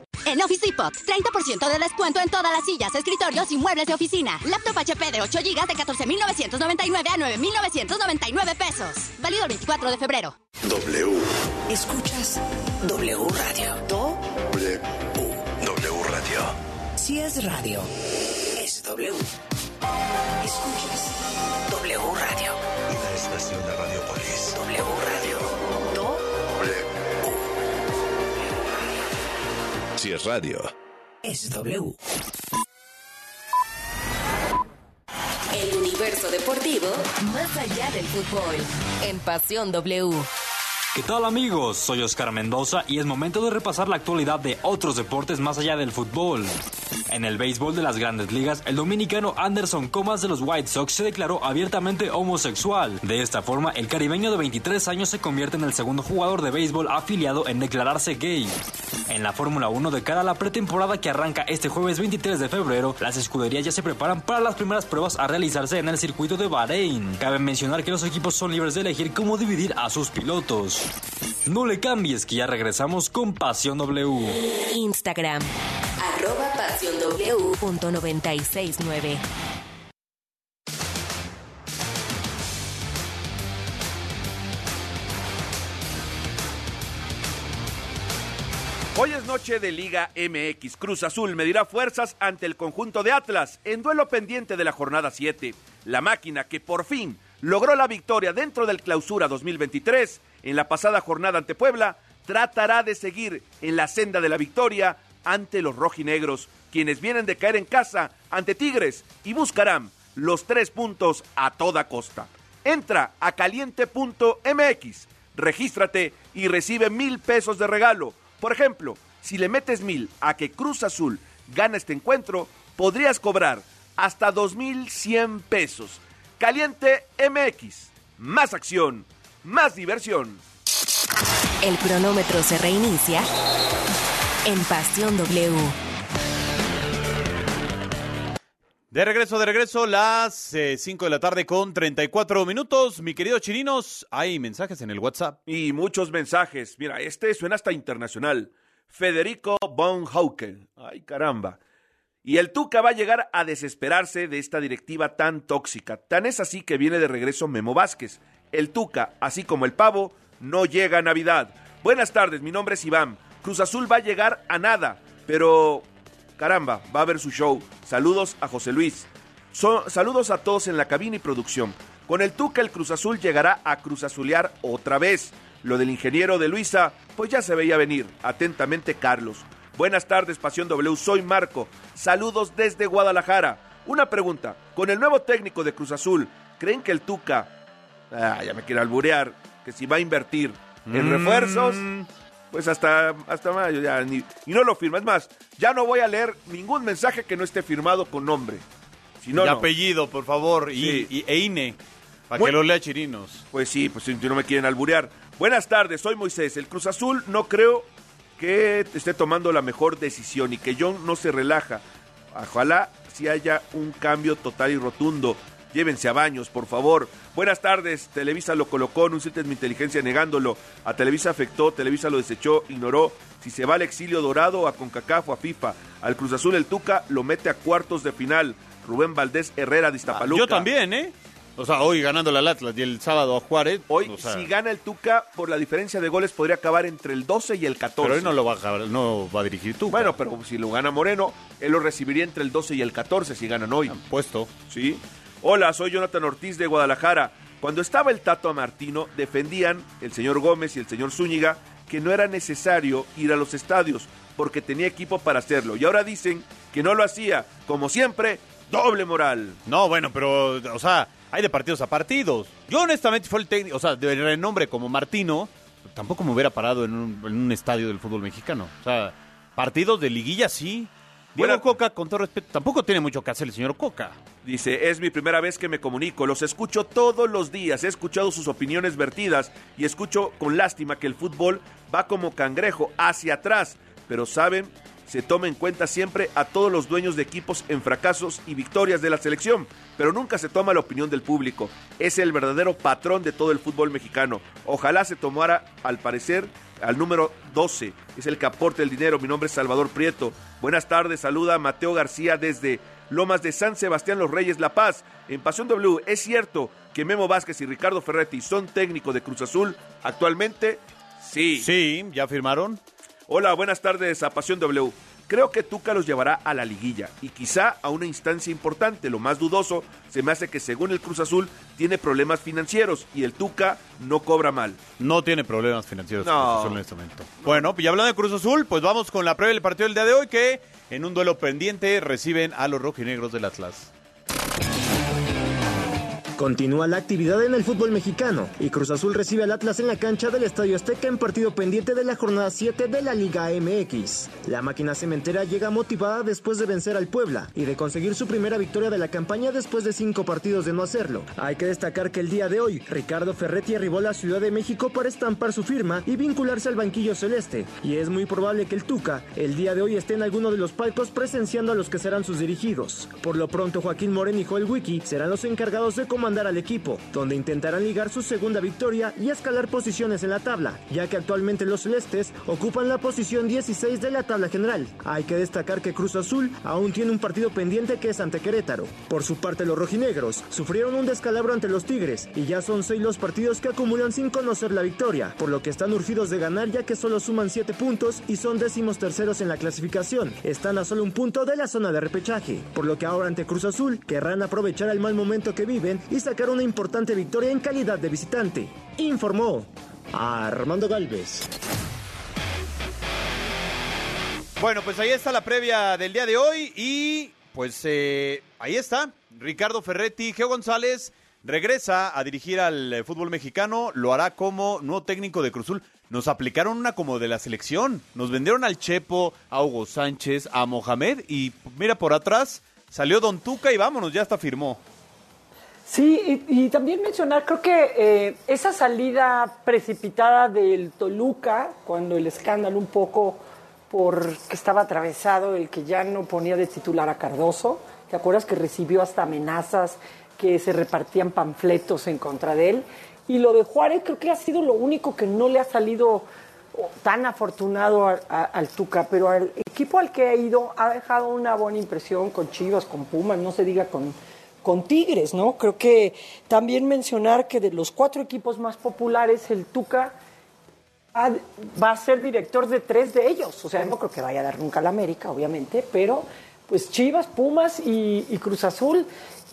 En Office Depot, 30% de descuento en todas las sillas, escritorios y muebles de oficina. Laptop HP de 8 GB de 14,999 a 9,999 pesos. Válido el 24 de febrero. W, Escuchas W Radio. Do, W, W Radio. si es radio, es W. Escuchas W Radio. Una estación de Radiopolis. Si es radio, es W. El universo deportivo más allá del fútbol. En Pasión W. ¿Qué tal amigos? Soy Oscar Mendoza y es momento de repasar la actualidad de otros deportes más allá del fútbol. En el béisbol de las grandes ligas, el dominicano Anderson Comas de los White Sox se declaró abiertamente homosexual. De esta forma, el caribeño de 23 años se convierte en el segundo jugador de béisbol afiliado en declararse gay. En la Fórmula 1 de cara a la pretemporada que arranca este jueves 23 de febrero, las escuderías ya se preparan para las primeras pruebas a realizarse en el circuito de Bahrein. Cabe mencionar que los equipos son libres de elegir cómo dividir a sus pilotos. No le cambies que ya regresamos con Pasión W. Instagram. Arroba Pasión W. Punto 969. Hoy es noche de Liga MX. Cruz Azul medirá fuerzas ante el conjunto de Atlas en duelo pendiente de la jornada 7. La máquina que por fin logró la victoria dentro del clausura 2023 en la pasada jornada ante Puebla tratará de seguir en la senda de la victoria ante los rojinegros, quienes vienen de caer en casa ante Tigres y buscarán los tres puntos a toda costa. Entra a caliente.mx, regístrate y recibe mil pesos de regalo. Por ejemplo, si le metes mil a que Cruz Azul gana este encuentro, podrías cobrar hasta 2.100 pesos. Caliente MX. Más acción, más diversión. El cronómetro se reinicia en Pasión W. De regreso, de regreso, las 5 de la tarde con 34 minutos. Mi querido Chirinos, hay mensajes en el WhatsApp. Y muchos mensajes. Mira, este suena hasta internacional. Federico von Hauke. Ay, caramba. Y el Tuca va a llegar a desesperarse de esta directiva tan tóxica. Tan es así que viene de regreso Memo Vázquez. El Tuca, así como el pavo, no llega a Navidad. Buenas tardes, mi nombre es Iván. Cruz Azul va a llegar a nada, pero caramba, va a ver su show. Saludos a José Luis. Saludos a todos en la cabina y producción. Con el Tuca, el Cruz Azul llegará a Cruz Azulear otra vez. Lo del ingeniero de Luisa, pues ya se veía venir. Atentamente, Carlos. Buenas tardes, Pasión W. Soy Marco. Saludos desde Guadalajara. Una pregunta. Con el nuevo técnico de Cruz Azul, ¿creen que el Tuca, ah, ya me quiere alburear, que si va a invertir en Mm. refuerzos, pues hasta, hasta mayo ya ni- y no lo firma. Es más, ya no voy a leer ningún mensaje que no esté firmado con nombre. Si no, y no. apellido, por favor, y, e INE, para Bueno. que lo lea Chirinos. Pues sí, pues si no me quieren alburear. Buenas tardes, soy Moisés. El Cruz Azul no creo que esté tomando la mejor decisión y que John no se relaja. Ojalá si haya un cambio total y rotundo. Llévense a baños, por favor. Buenas tardes. Televisa lo colocó, no insultes mi inteligencia negándolo. A Televisa afectó, Televisa lo desechó, ignoró. Si se va al exilio dorado, a CONCACAF o a FIFA. Al Cruz Azul el Tuca lo mete a cuartos de final. Rubén Valdés Herrera de Iztapaluca. Yo también, ¿eh? O sea, hoy ganando al Atlas y el sábado a Juárez. Hoy, o sea, si gana el Tuca, por la diferencia de goles, podría acabar entre el 12 y el 14. pero hoy no lo va a, acabar- no va a dirigir tú. Bueno, pero si lo gana Moreno, él lo recibiría entre el 12 y el 14 si ganan hoy. Puesto. Sí. Hola, soy Jonathan Ortiz de Guadalajara. Cuando estaba el Tato Martino, defendían el señor Gómez y el señor Zúñiga que no era necesario ir a los estadios porque tenía equipo para hacerlo. Y ahora dicen que no lo hacía. Como siempre, doble moral. No, bueno, pero, o sea, hay de partidos a partidos. Yo honestamente fue el técnico, o sea, de renombre como Martino, tampoco me hubiera parado en un, en un estadio del fútbol mexicano. O sea, partidos de liguilla sí. Diego Bueno. Coca, con todo respeto, tampoco tiene mucho que hacer el señor Coca. Dice, es mi primera vez que me comunico, los escucho todos los días, he escuchado sus opiniones vertidas y escucho con lástima que el fútbol va como cangrejo hacia atrás, pero saben, se toma en cuenta siempre a todos los dueños de equipos en fracasos y victorias de la selección, pero nunca se toma la opinión del público. Es el verdadero patrón de todo el fútbol mexicano. Ojalá se tomara, al parecer, al número 12. Es el que aporta el dinero. Mi nombre es Salvador Prieto. Buenas tardes, saluda a Mateo García desde Lomas de San Sebastián Los Reyes La Paz. En Pasión W, ¿es cierto que Memo Vázquez y Ricardo Ferretti son técnicos de Cruz Azul actualmente? Sí. Sí, ya firmaron. Hola, buenas tardes a Pasión W. Creo que Tuca los llevará a la liguilla y quizá a una instancia importante. Lo más dudoso se me hace que según el Cruz Azul tiene problemas financieros y el Tuca no cobra mal. No tiene problemas financieros No. Cruz Azul en este momento. Bueno, y hablando de Cruz Azul, pues vamos con la previa del partido del día de hoy, que en un duelo pendiente reciben a los rojinegros del Atlas. Continúa la actividad en el fútbol mexicano y Cruz Azul recibe al Atlas en la cancha del Estadio Azteca en partido pendiente de la jornada 7 de la Liga MX. La máquina cementera llega motivada después de vencer al Puebla y de conseguir su primera victoria de la campaña después de cinco partidos de no hacerlo. Hay que destacar que el día de hoy Ricardo Ferretti arribó a la Ciudad de México para estampar su firma y vincularse al banquillo celeste y es muy probable que el Tuca el día de hoy esté en alguno de los palcos presenciando a los que serán sus dirigidos. Por lo pronto Joaquín Moreno y Joel Wiki serán los encargados de comandar al equipo, donde intentarán ligar su segunda victoria y escalar posiciones en la tabla, ya que actualmente los celestes ocupan la posición 16 de la tabla general. Hay que destacar que Cruz Azul aún tiene un partido pendiente que es ante Querétaro. Por su parte los rojinegros sufrieron un descalabro ante los Tigres y ya son seis los partidos que acumulan sin conocer la victoria, por lo que están urgidos de ganar ya que solo suman 7 puntos y son décimos terceros en la clasificación. Están a solo un punto de la zona de repechaje, por lo que ahora ante Cruz Azul querrán aprovechar el mal momento que viven y sacar una importante victoria en calidad de visitante. Informó Armando Galvez. Bueno, pues ahí está la previa del día de hoy y pues eh, ahí está. Ricardo Ferretti, Geo González regresa a dirigir al eh, fútbol mexicano, lo hará como nuevo técnico de Cruzul. Nos aplicaron una como de la selección, nos vendieron al Chepo, a Hugo Sánchez, a Mohamed y mira por atrás salió Don Tuca y vámonos, ya hasta firmó. Sí, y, y también mencionar, creo que eh, esa salida precipitada del Toluca, cuando el escándalo un poco porque estaba atravesado el que ya no ponía de titular a Cardoso, ¿te acuerdas que recibió hasta amenazas, que se repartían panfletos en contra de él? Y lo de Juárez creo que ha sido lo único que no le ha salido tan afortunado al Tuca, pero al equipo al que ha ido ha dejado una buena impresión con Chivas, con Pumas, no se diga con, con Tigres, ¿no? Creo que también mencionar que de los cuatro equipos más populares, el Tuca va a ser director de tres de ellos. O sea, no creo que vaya a dar nunca a la América, obviamente, pero pues Chivas, Pumas y, y Cruz Azul.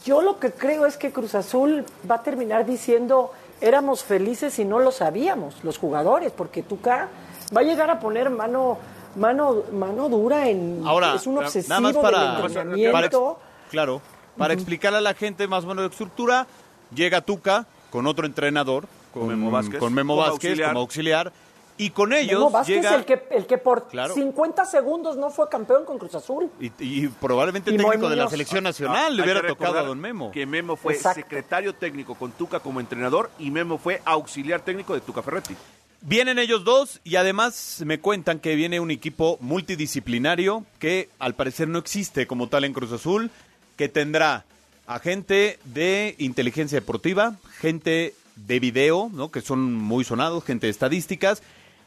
Yo lo que creo es que Cruz Azul va a terminar diciendo éramos felices y no lo sabíamos, los jugadores, porque Tuca va a llegar a poner mano mano mano dura en Ahora, es un nada obsesivo más para, del entrenamiento. para claro, para explicarle a la gente más o menos de estructura, llega Tuca con otro entrenador, con Memo Vázquez, con Memo como Vázquez auxiliar. como auxiliar, y con Memo ellos Vázquez, llega el que, el que por Claro. 50 segundos no fue campeón con Cruz Azul. y, y probablemente el Y técnico de la selección Ah, nacional hay le hubiera tocado a Don Memo. Que Memo fue Exacto. secretario técnico con Tuca como entrenador y Memo fue auxiliar técnico de Tuca Ferretti. Vienen ellos dos y además me cuentan que viene un equipo multidisciplinario que al parecer no existe como tal en Cruz Azul, que tendrá a gente de inteligencia deportiva, gente de video, ¿no? que son muy sonados, gente de estadísticas.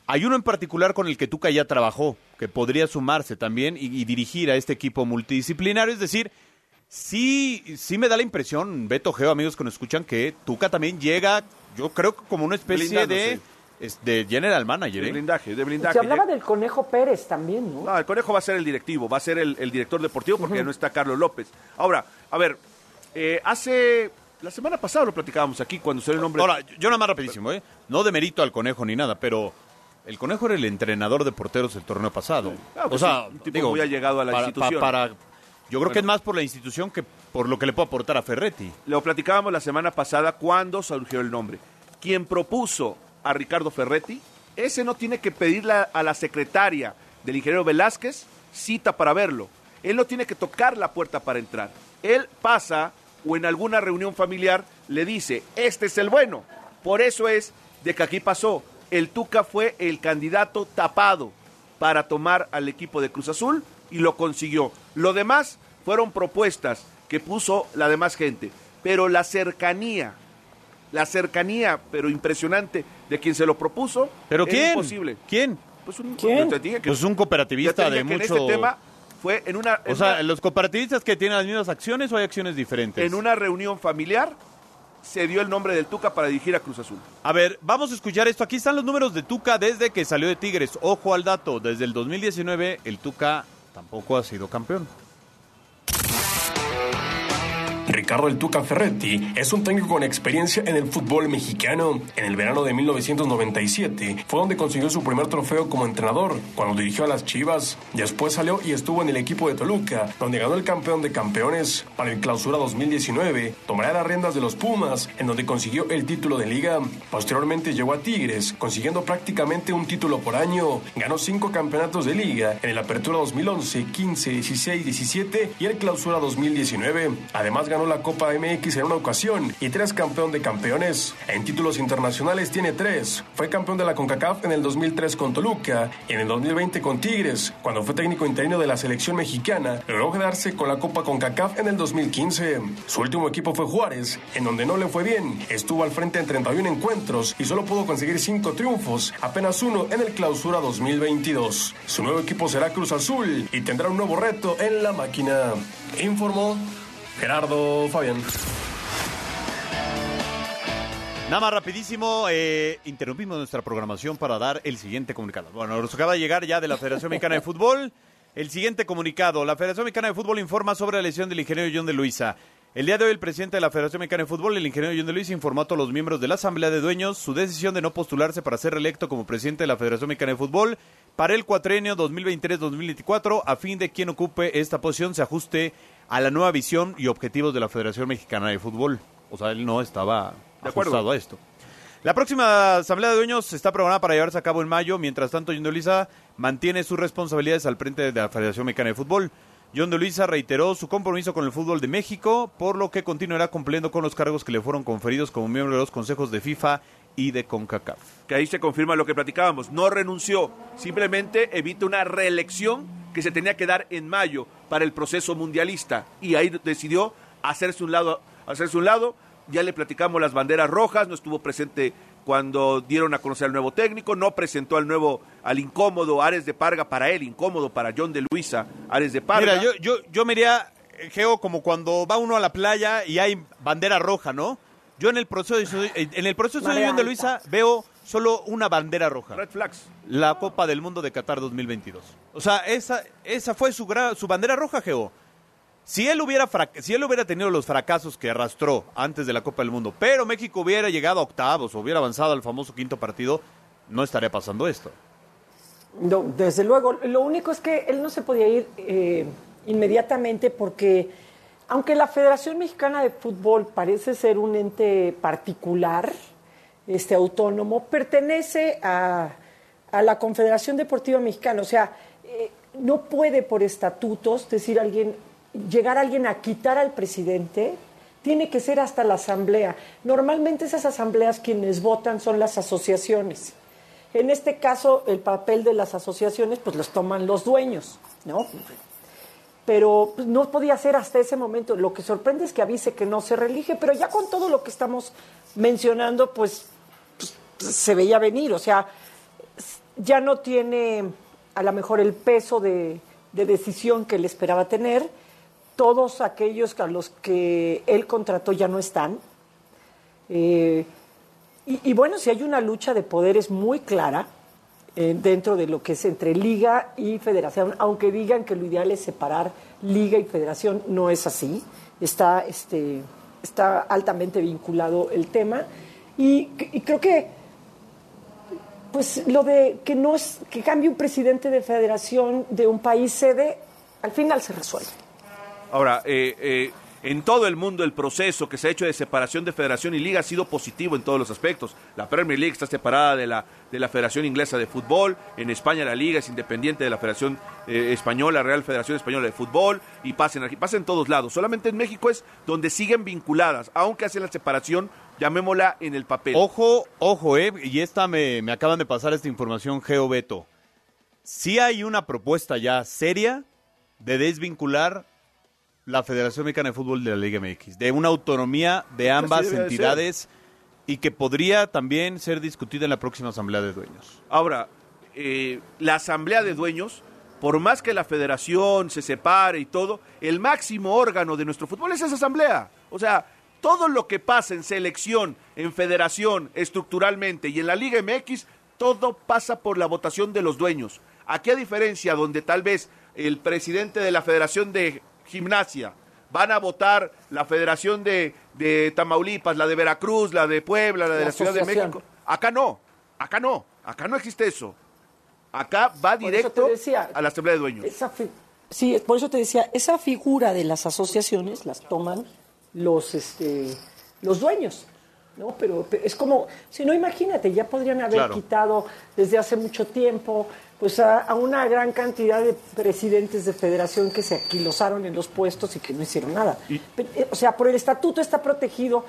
Hay uno en particular con el que Tuca ya trabajó, que podría sumarse también y, dirigir a este equipo multidisciplinario, es decir, sí, sí me da la impresión, Beto Geo, amigos que nos escuchan, que Tuca también llega, yo creo que como una especie de. Es- de general manager. De ¿eh? blindaje, de blindaje. Se hablaba del Conejo Pérez también, ¿no? No, el conejo va a ser el directivo, va a ser el, el director deportivo porque ya no está Carlos López. Ahora, a ver, eh, hace. La semana pasada lo platicábamos aquí cuando salió el nombre. Ahora, yo nada más rapidísimo, ¿eh? No demerito al conejo ni nada, pero el conejo era el entrenador de porteros del torneo pasado. Ah, o pues sea, sí, un tipo digo, muy allegado a la para- institución. pa- para- yo creo Bueno. que es más por la institución que por lo que le puede aportar a Ferretti. Lo platicábamos la semana pasada cuando surgió el nombre. Quien propuso a Ricardo Ferretti, ese no tiene que pedirle a la secretaria del ingeniero Velázquez cita para verlo. Él no tiene que tocar la puerta para entrar. Él pasa o en alguna reunión familiar le dice, este es el bueno. Por eso es de que aquí pasó. El Tuca fue el candidato tapado para tomar al equipo de Cruz Azul y lo consiguió. Lo demás fueron propuestas que puso la demás gente, pero la cercanía, la cercanía, pero impresionante de quien se lo propuso, ¿Pero quién? imposible. ¿Quién? Pues un, ¿Quién? yo te dije que- Pues un cooperativista te de mucho... en este tema fue en una, en o sea, una- los cooperativistas que tienen las mismas acciones o hay acciones diferentes. en una reunión familiar se dio el nombre del Tuca para dirigir a Cruz Azul. A ver, vamos a escuchar esto. Aquí están los números de Tuca desde que salió de Tigres. Ojo al dato, desde el 2019 el Tuca tampoco ha sido campeón. Ricardo El Tuca Ferretti es un técnico con experiencia en el fútbol mexicano. En el verano de 1997 fue donde consiguió su primer trofeo como entrenador, cuando dirigió a las Chivas. Después salió y estuvo en el equipo de Toluca, donde ganó el campeón de campeones. Para el clausura 2019, tomará las riendas de los Pumas, en donde consiguió el título de liga. Posteriormente llegó a Tigres, consiguiendo prácticamente un título por año. Ganó cinco campeonatos de liga en el Apertura 2011, 15, 16, 17 y el Clausura 2019. Además ganó la Copa MX en una ocasión y tres campeón de campeones. En títulos internacionales tiene tres. Fue campeón de la CONCACAF en el 2003 con Toluca y en el 2020 con Tigres. Cuando fue técnico interino de la selección mexicana, logró quedarse con la Copa CONCACAF en el 2015. Su último equipo fue Juárez, en donde no le fue bien. Estuvo al frente en 31 encuentros y solo pudo conseguir cinco triunfos, apenas uno en el Clausura 2022. Su nuevo equipo será Cruz Azul y tendrá un nuevo reto en la máquina. Informó Gerardo Fabián. Nada más rapidísimo, eh, interrumpimos nuestra programación para dar el siguiente comunicado. Bueno, nos acaba de llegar ya de la Federación Mexicana de Fútbol. El siguiente comunicado. La Federación Mexicana de Fútbol informa sobre la lesión del ingeniero John de Luisa. El día de hoy el presidente de la Federación Mexicana de Fútbol, el ingeniero John de Luisa, informó a todos los miembros de la Asamblea de Dueños su decisión de no postularse para ser reelecto como presidente de la Federación Mexicana de Fútbol para el cuatrenio 2023-2024 a fin de quien ocupe esta posición se ajuste a la nueva visión y objetivos de la Federación Mexicana de Fútbol. O sea, él no estaba De acuerdo. ajustado a esto. La próxima Asamblea de Dueños está programada para llevarse a cabo en mayo. Mientras tanto, John de Luisa mantiene sus responsabilidades al frente de la Federación Mexicana de Fútbol. John de Luisa reiteró su compromiso con el fútbol de México, por lo que continuará cumpliendo con los cargos que le fueron conferidos como miembro de los consejos de FIFA y de CONCACAF. Que ahí se confirma lo que platicábamos. No renunció, simplemente evita una reelección que se tenía que dar en mayo para el proceso mundialista. Y ahí decidió hacerse un lado, hacerse un lado. Ya le platicamos las banderas rojas, no estuvo presente cuando dieron a conocer al nuevo técnico, no presentó al nuevo, al incómodo Ares de Parga para él, incómodo para John de Luisa, Ares de Parga. Mira, yo, yo, yo me iría, Geo, como cuando va uno a la playa y hay bandera roja, ¿no? Yo en el proceso de, en el proceso de John de Luisa veo solo una bandera roja. Red flags. La Copa del Mundo de Qatar 2022. O sea, esa, esa fue su, gra- su bandera roja, Geo. Si él, hubiera frac- si él hubiera tenido los fracasos que arrastró antes de la Copa del Mundo, pero México hubiera llegado a octavos o hubiera avanzado al famoso quinto partido, no estaría pasando esto. No, desde luego. Lo único es que él no se podía ir eh, inmediatamente porque, aunque la Federación Mexicana de Fútbol parece ser un ente particular, este autónomo, pertenece a, a la Confederación Deportiva Mexicana. O sea, eh, no puede por estatutos decir alguien, llegar alguien a quitar al presidente. Tiene que ser hasta la asamblea. Normalmente esas asambleas quienes votan son las asociaciones. En este caso, el papel de las asociaciones, pues los toman los dueños, ¿no? Pero pues, no podía ser hasta ese momento. Lo que sorprende es que avise que no se reelige, pero ya con todo lo que estamos mencionando, pues, pues, se veía venir. O sea, ya no tiene a lo mejor el peso de, de decisión que él esperaba tener. Todos aquellos a los que él contrató ya no están. Eh, y, y bueno, si hay una lucha de poderes muy clara eh, dentro de lo que es entre liga y federación, aunque digan que lo ideal es separar liga y federación, no es así. Está, este, está altamente vinculado el tema. Y, creo que pues lo de que no es que cambie un presidente de federación de un país sede, al final se resuelve. Ahora, eh, eh, en todo el mundo el proceso que se ha hecho de separación de federación y liga ha sido positivo en todos los aspectos. La Premier League está separada de la, de la Federación Inglesa de Fútbol, en España la liga es independiente de la Federación eh, Española, Real Federación Española de Fútbol, y pasen aquí, pasa en todos lados. Solamente en México es donde siguen vinculadas, aunque hacen la separación, llamémosla en el papel. Ojo, ojo, eh, y esta me, me acaban de pasar esta información, Geo Beto. Sí hay una propuesta ya seria de desvincular la Federación Mexicana de Fútbol de la Liga MX, de una autonomía de ambas de entidades y que podría también ser discutida en la próxima Asamblea de Dueños. Ahora, eh, la asamblea de dueños, por más que la federación se separe y todo, el máximo órgano de nuestro fútbol es esa asamblea. O sea, todo lo que pasa en selección, en federación, estructuralmente y en la Liga MX, todo pasa por la votación de los dueños. Aquí a diferencia donde tal vez el presidente de la Federación de Gimnasia van a votar la Federación de, de Tamaulipas, la de Veracruz, la de Puebla, la de la, La Ciudad de. México. Acá no, acá no, acá no existe eso. Acá va directo decía, a la Asamblea de Dueños. Sí, por eso te decía, esa figura de las asociaciones las toman los, este, los dueños. ¿no? Pero, pero es como, si no, imagínate, ya podrían haber Claro. quitado desde hace mucho tiempo pues a, a una gran cantidad de presidentes de federación que se aquilosaron en los puestos y que no hicieron nada. Eh, O sea, por el estatuto está protegido,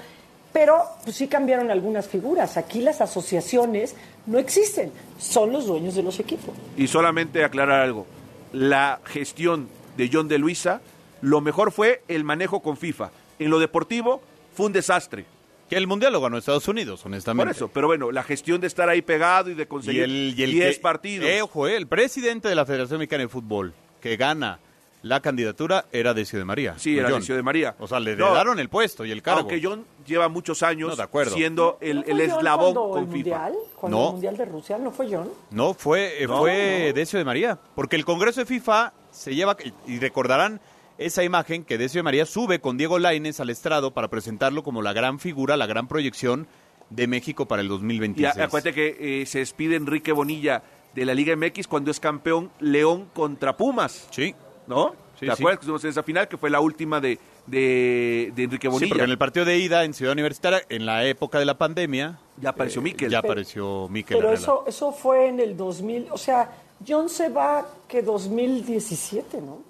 pero pues, sí cambiaron algunas figuras. Aquí las asociaciones no existen, son los dueños de los equipos. Y solamente aclarar algo. La gestión de John de Luisa, lo mejor fue el manejo con FIFA. En lo deportivo fue un desastre. Que el Mundial lo ganó Estados Unidos, honestamente. Por eso, pero bueno, la gestión de estar ahí pegado y de conseguir el, y el 10 que- partidos. Eh, ojo, eh, el presidente de la Federación Mexicana de Fútbol que gana la candidatura era Decio de María. Sí, era John. Decio de María. O sea, le No, el puesto y el cargo. Aunque John lleva muchos años No, de acuerdo. siendo el, ¿No el fue John eslabón cuando con el FIFA. mundial, cuando No. el Mundial de Rusia, ¿no fue John? No, fue, eh, No, fue no. Decio de María. Porque el Congreso de FIFA se lleva, y recordarán esa imagen que Decio de María sube con Diego Lainez al estrado para presentarlo como la gran figura, la gran proyección de México para el Y 2026. a- acuérdate que eh, se despide Enrique Bonilla de la Liga MX cuando es campeón León contra Pumas. Sí. ¿No? Sí, ¿Te sí. acuerdas que estuvimos en esa final que fue la última de, de, de Enrique Sí, Bonilla? porque en el partido de ida en Ciudad Universitaria, en la época de la pandemia... Ya apareció eh, Miquel. Ya apareció Miquel Pero eso, eso fue en el 2000, o sea, John se va que 2017, ¿no?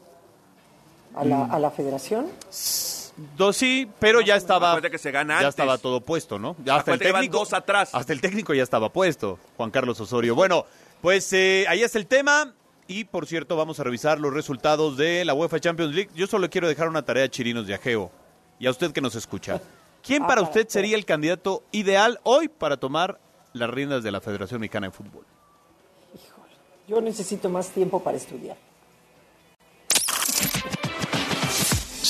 A la, a la federación. Dos sí, pero ya estaba. Acuérdate que se gana Ya estaba todo puesto, ¿no? Ya hasta el Acuérdate que van técnico. dos atrás. Hasta el técnico ya estaba puesto, Juan Carlos Osorio. Bueno, pues eh, ahí está el tema. Y por cierto, vamos a revisar los resultados de la UEFA Champions League. Yo solo quiero dejar una tarea, Chirinos de Ajeo. Y a usted que nos escucha. ¿Quién Ah, para para- usted sería el candidato ideal hoy para tomar las riendas de la Federación Mexicana de Fútbol? Yo necesito más tiempo para estudiar.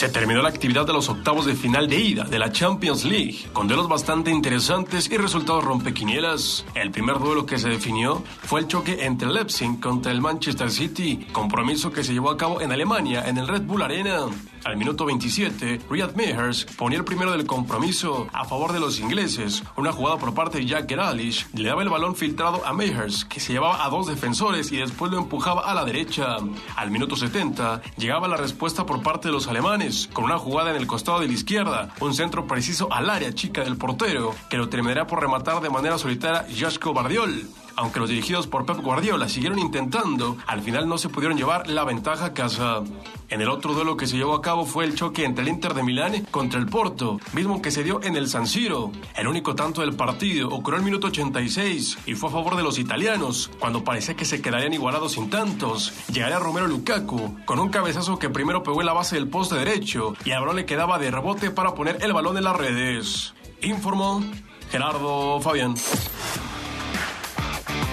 Se terminó la actividad de los octavos de final de ida de la Champions League, con duelos bastante interesantes y resultados rompequinielas. El primer duelo que se definió fue el choque entre Leipzig contra el Manchester City, compromiso que se llevó a cabo en Alemania en el Red Bull Arena. Al minuto 27, Riyad Mahrez ponía el primero del compromiso a favor de los ingleses. Una jugada por parte de Jack Grealish le daba el balón filtrado a Mahrez, que se llevaba a dos defensores y después lo empujaba a la derecha. Al minuto 70, llegaba la respuesta por parte de los alemanes, con una jugada en el costado de la izquierda, un centro preciso al área chica del portero, que lo terminará por rematar de manera solitaria Joshko Bardiol. Aunque los dirigidos por Pep Guardiola siguieron intentando, al final no se pudieron llevar la ventaja a casa. En el otro duelo que se llevó a cabo fue el choque entre el Inter de Milán contra el Porto, mismo que se dio en el San Siro. El único tanto del partido ocurrió el minuto 86 y fue a favor de los italianos, cuando parecía que se quedarían igualados sin tantos. Llegaría Romero Lukaku con un cabezazo que primero pegó en la base del poste derecho y al balón le quedaba de rebote para poner el balón en las redes. Informó Gerardo Fabián.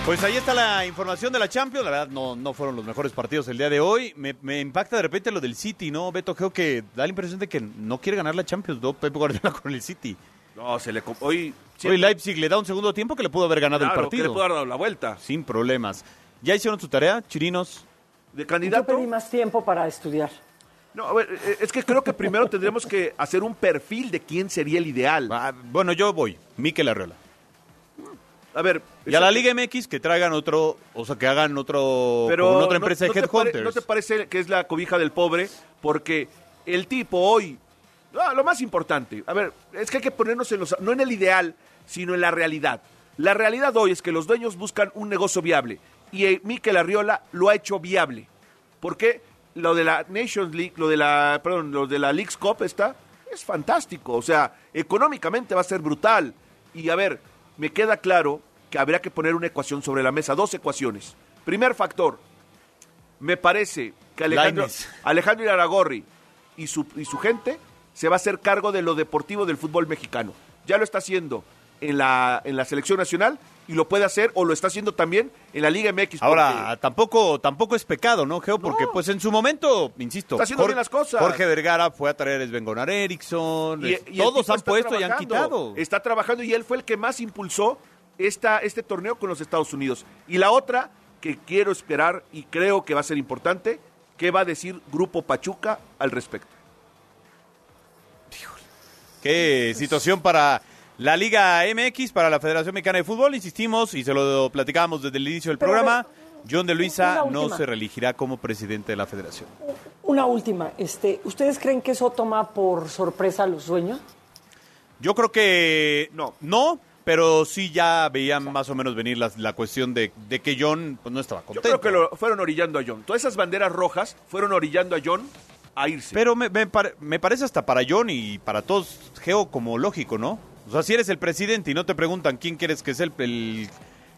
Pues ahí está la información de la Champions. La verdad, no, no fueron los mejores partidos el día de hoy. Me, me impacta de repente lo del City, ¿no? Beto, creo que da la impresión de que no quiere ganar la Champions, ¿no? Pep Guardiola con el City. No, se le... Hoy... Hoy Leipzig le da un segundo tiempo que le pudo haber ganado Claro, el que partido. le pudo haber dado la vuelta. Sin problemas. ¿Ya hicieron su tarea, chirinos? De Yo candidato... pedí más tiempo para estudiar. No, a ver, eh, es que creo que primero tendremos que hacer un perfil de quién sería el ideal. Ah, bueno, yo voy. Miquel Arreola. A ver... Y a la Liga MX que traigan otro, o sea, que hagan otro, Pero con otra no- empresa no de te pare- Headhunters. ¿No te parece que es la cobija del pobre? Porque el tipo hoy... Ah, lo más importante, a ver, es que hay que ponernos en los... No en el ideal, sino en la realidad. La realidad hoy es que los dueños buscan un negocio viable. Y eh, Mikel Arriola lo ha hecho viable. ¿Por qué? Lo de la Nations League, lo de la, perdón, lo de la League's Cup está, es fantástico. O sea, económicamente va a ser brutal. Y a ver, me queda claro que habría que poner una ecuación sobre la mesa, dos ecuaciones. Primer factor, me parece que Alejandro, Lainez. Alejandro Iraragorri y su, y su gente se va a hacer cargo de lo deportivo del fútbol mexicano. Ya lo está haciendo en la, en la selección nacional y lo puede hacer o lo está haciendo también en la Liga MX. Ahora, tampoco, tampoco es pecado, ¿no, Geo? Porque pues en su momento, insisto, Está haciendo bien las cosas. Jorge Vergara fue a traer a Sven Gonar Eriksson, Y- es- y el todos han puesto y han quitado. Está trabajando y él fue el que más impulsó esta, este torneo con los Estados Unidos. Y la otra que quiero esperar y creo que va a ser importante, ¿qué va a decir Grupo Pachuca al respecto? Qué situación para la Liga MX, para la Federación Mexicana de Fútbol, insistimos y se lo platicábamos desde el inicio del Pero, programa. John de Luisa no se reelegirá como presidente de la federación. Una última. Este, ¿Ustedes creen que eso toma por sorpresa a los dueños? Yo creo que no, no, pero sí ya veían más o menos venir la, la cuestión de, de que John pues, no estaba Yo contento. creo que lo fueron orillando a John. Todas esas banderas rojas fueron orillando a John a irse. Pero me, me pare- me parece hasta para John y para todos, Geo, como lógico, ¿no? O sea, si eres el presidente y no te preguntan quién quieres que sea el... el-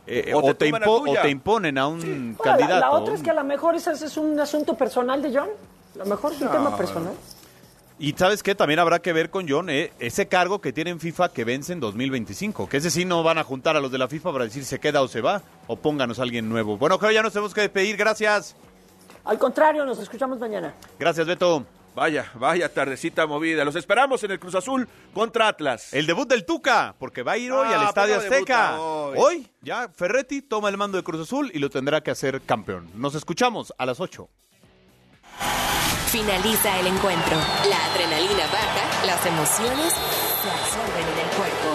eh, O o, te te o te imponen a un candidato. La, otra es que a lo mejor ese es un asunto personal de John. A lo mejor es un No. tema personal. Y sabes qué, también habrá que ver con John eh, ese cargo que tiene en FIFA que vence en 2025. Que ese sí no van a juntar a los de la FIFA para decir se queda o se va. O pónganos a alguien nuevo. Bueno, creo ya nos tenemos que despedir. Gracias. Al contrario, nos escuchamos mañana. Gracias, Beto. Vaya, vaya tardecita movida. Los esperamos en el Cruz Azul contra Atlas. El debut del Tuca, porque va a ir hoy Ah, al Estadio ¿por qué no Azteca. hoy? Hoy ya Ferretti toma el mando de Cruz Azul y lo tendrá que hacer campeón. Nos escuchamos a las 8. Finaliza el encuentro. La adrenalina baja, las emociones se absorben en el cuerpo.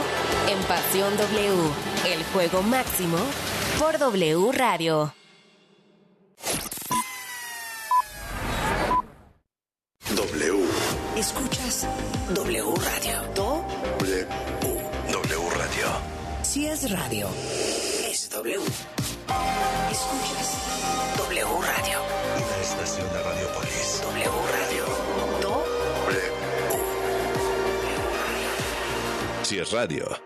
En Pasión W, el juego máximo por W Radio. W. Escuchas W Radio. Do, W. W Radio. si es radio, es W. Escuchas W Radio. Y la estación de Radiopolis. W Radio. Do. Si es radio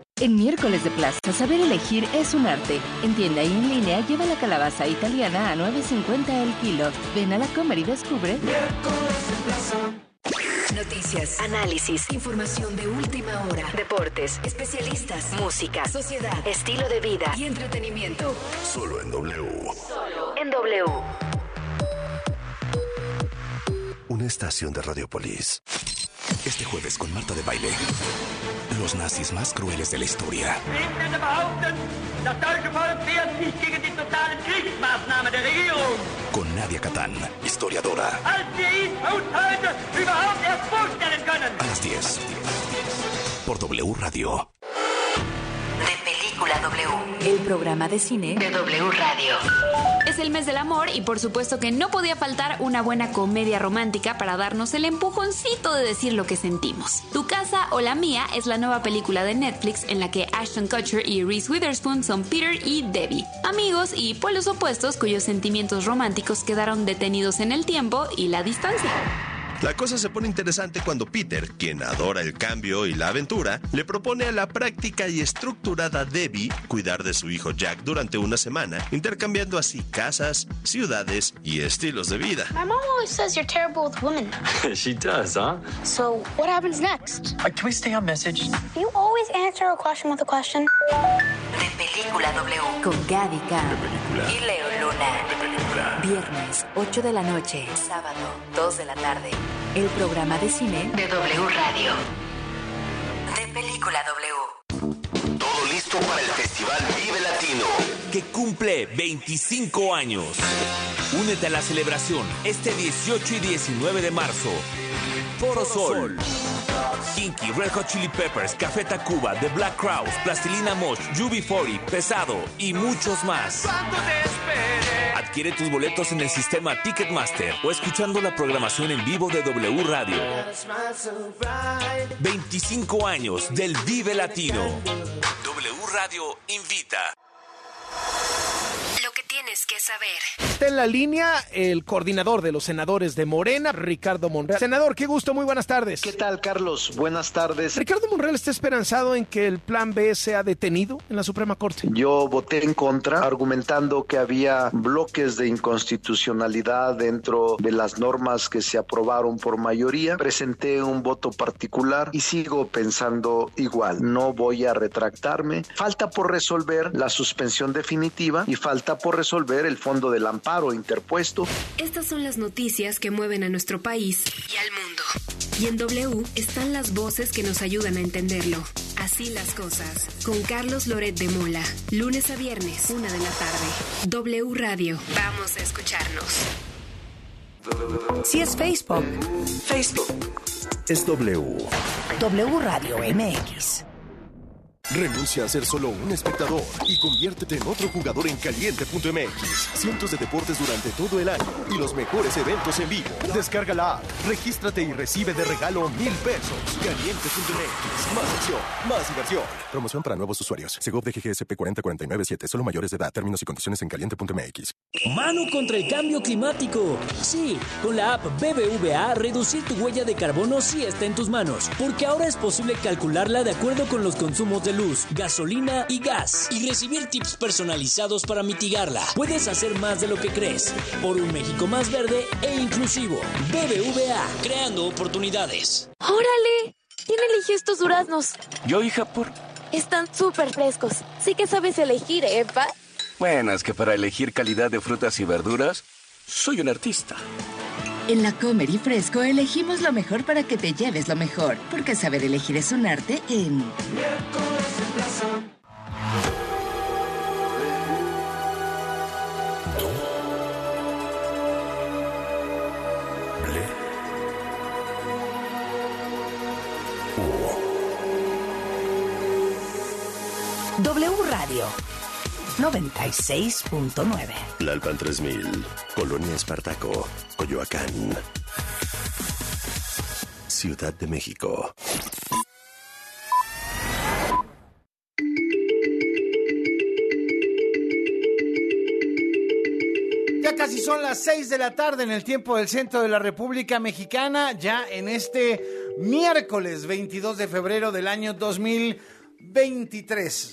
En miércoles de plaza, saber elegir es un arte. En tienda y en línea, lleva la calabaza italiana a 9.50 el kilo. Ven a la comer y descubre. Noticias, análisis, información de última hora, deportes, especialistas, música, sociedad, estilo de vida y entretenimiento. solo en W. Solo en W. Una estación de Radiopolis. Este jueves con Marta de Baile. Los nazis más crueles de la historia. Con Nadia Catán, historiadora. A las 10. Por W Radio. Película W. El programa de cine de W Radio. Es el mes del amor y por supuesto que no podía faltar una buena comedia romántica para darnos el empujoncito de decir lo que sentimos. Tu casa o la mía es la nueva película de Netflix en la que Ashton Kutcher y Reese Witherspoon son Peter y Debbie, amigos y pueblos opuestos cuyos sentimientos románticos quedaron detenidos en el tiempo y la distancia. La cosa se pone interesante cuando Peter, quien adora el cambio y la aventura, le propone a la práctica y estructurada Debbie cuidar de su hijo Jack durante una semana, intercambiando así casas, ciudades y estilos de vida. My mom always says you're terrible with women. she does, huh? So what happens next? can we stay on message? You always answer a question with a question. Película W. Con Gaby K. Y Leo Luna. Viernes, 8 de la noche. Sábado, 2 de la tarde. El programa de cine de W Radio. De Película W. Todo listo para el Festival Vive Latino, que cumple 25 años. Únete a la celebración este 18 y 19 de marzo. Foro Sol. Kinky, Red Hot Chili Peppers, Café Tacuba, The Black Crowes, Plastilina Mosh, UB40, Pesado y muchos más. Adquiere tus boletos en el sistema Ticketmaster o escuchando la programación en vivo de W Radio. 25 años del Vive Latino. W Radio invita. Tienes que saber. Está en la línea el coordinador de los senadores de Morena, Ricardo Monreal. Senador, qué gusto, muy buenas tardes. ¿Qué tal, Carlos? Buenas tardes. Ricardo Monreal está esperanzado en que el plan B sea detenido en la Suprema Corte. Yo voté en contra, argumentando que había bloques de inconstitucionalidad dentro de las normas que se aprobaron por mayoría. Presenté un voto particular y sigo pensando igual. No voy a retractarme. Falta por resolver la suspensión definitiva y falta por resolver el fondo del amparo interpuesto. Estas son las noticias que mueven a nuestro país y al mundo. Y en W están las voces que nos ayudan a entenderlo. Así las cosas. Con Carlos Loret de Mola. Lunes a viernes, una de la tarde. W Radio. Vamos a escucharnos. Si es Facebook, Facebook. Es W. W Radio MX. Renuncia a ser solo un espectador y conviértete en otro jugador en caliente.mx. Cientos de deportes durante todo el año y los mejores eventos en vivo. Descarga la app, regístrate y recibe de regalo mil pesos. Caliente.mx. Más acción, más diversión. Promoción para nuevos usuarios. Segov de GGSP 40497. Solo mayores de edad. Términos y condiciones en caliente.mx. Mano contra el cambio climático. Sí, con la app BBVA, reducir tu huella de carbono sí está en tus manos, porque ahora es posible calcularla de acuerdo con los consumos de luz, gasolina y gas, y recibir tips personalizados para mitigarla. Puedes hacer más de lo que crees, por un México más verde e inclusivo. BBVA, creando oportunidades. ¡Órale! ¿Quién eligió estos duraznos? Yo, hija, por... Están súper frescos. Sí que sabes elegir, ¿eh, pa? Bueno, es que para elegir calidad de frutas y verduras, soy un artista. En la Comer y Fresco elegimos lo mejor para que te lleves lo mejor, porque saber elegir es un arte en... W Radio. 96.9. Lalpan 3000, Colonia Espartaco, Coyoacán. Ciudad de México. Ya casi son las 6 de la tarde en el tiempo del centro de la República Mexicana, ya en este miércoles 22 de febrero del año 2023.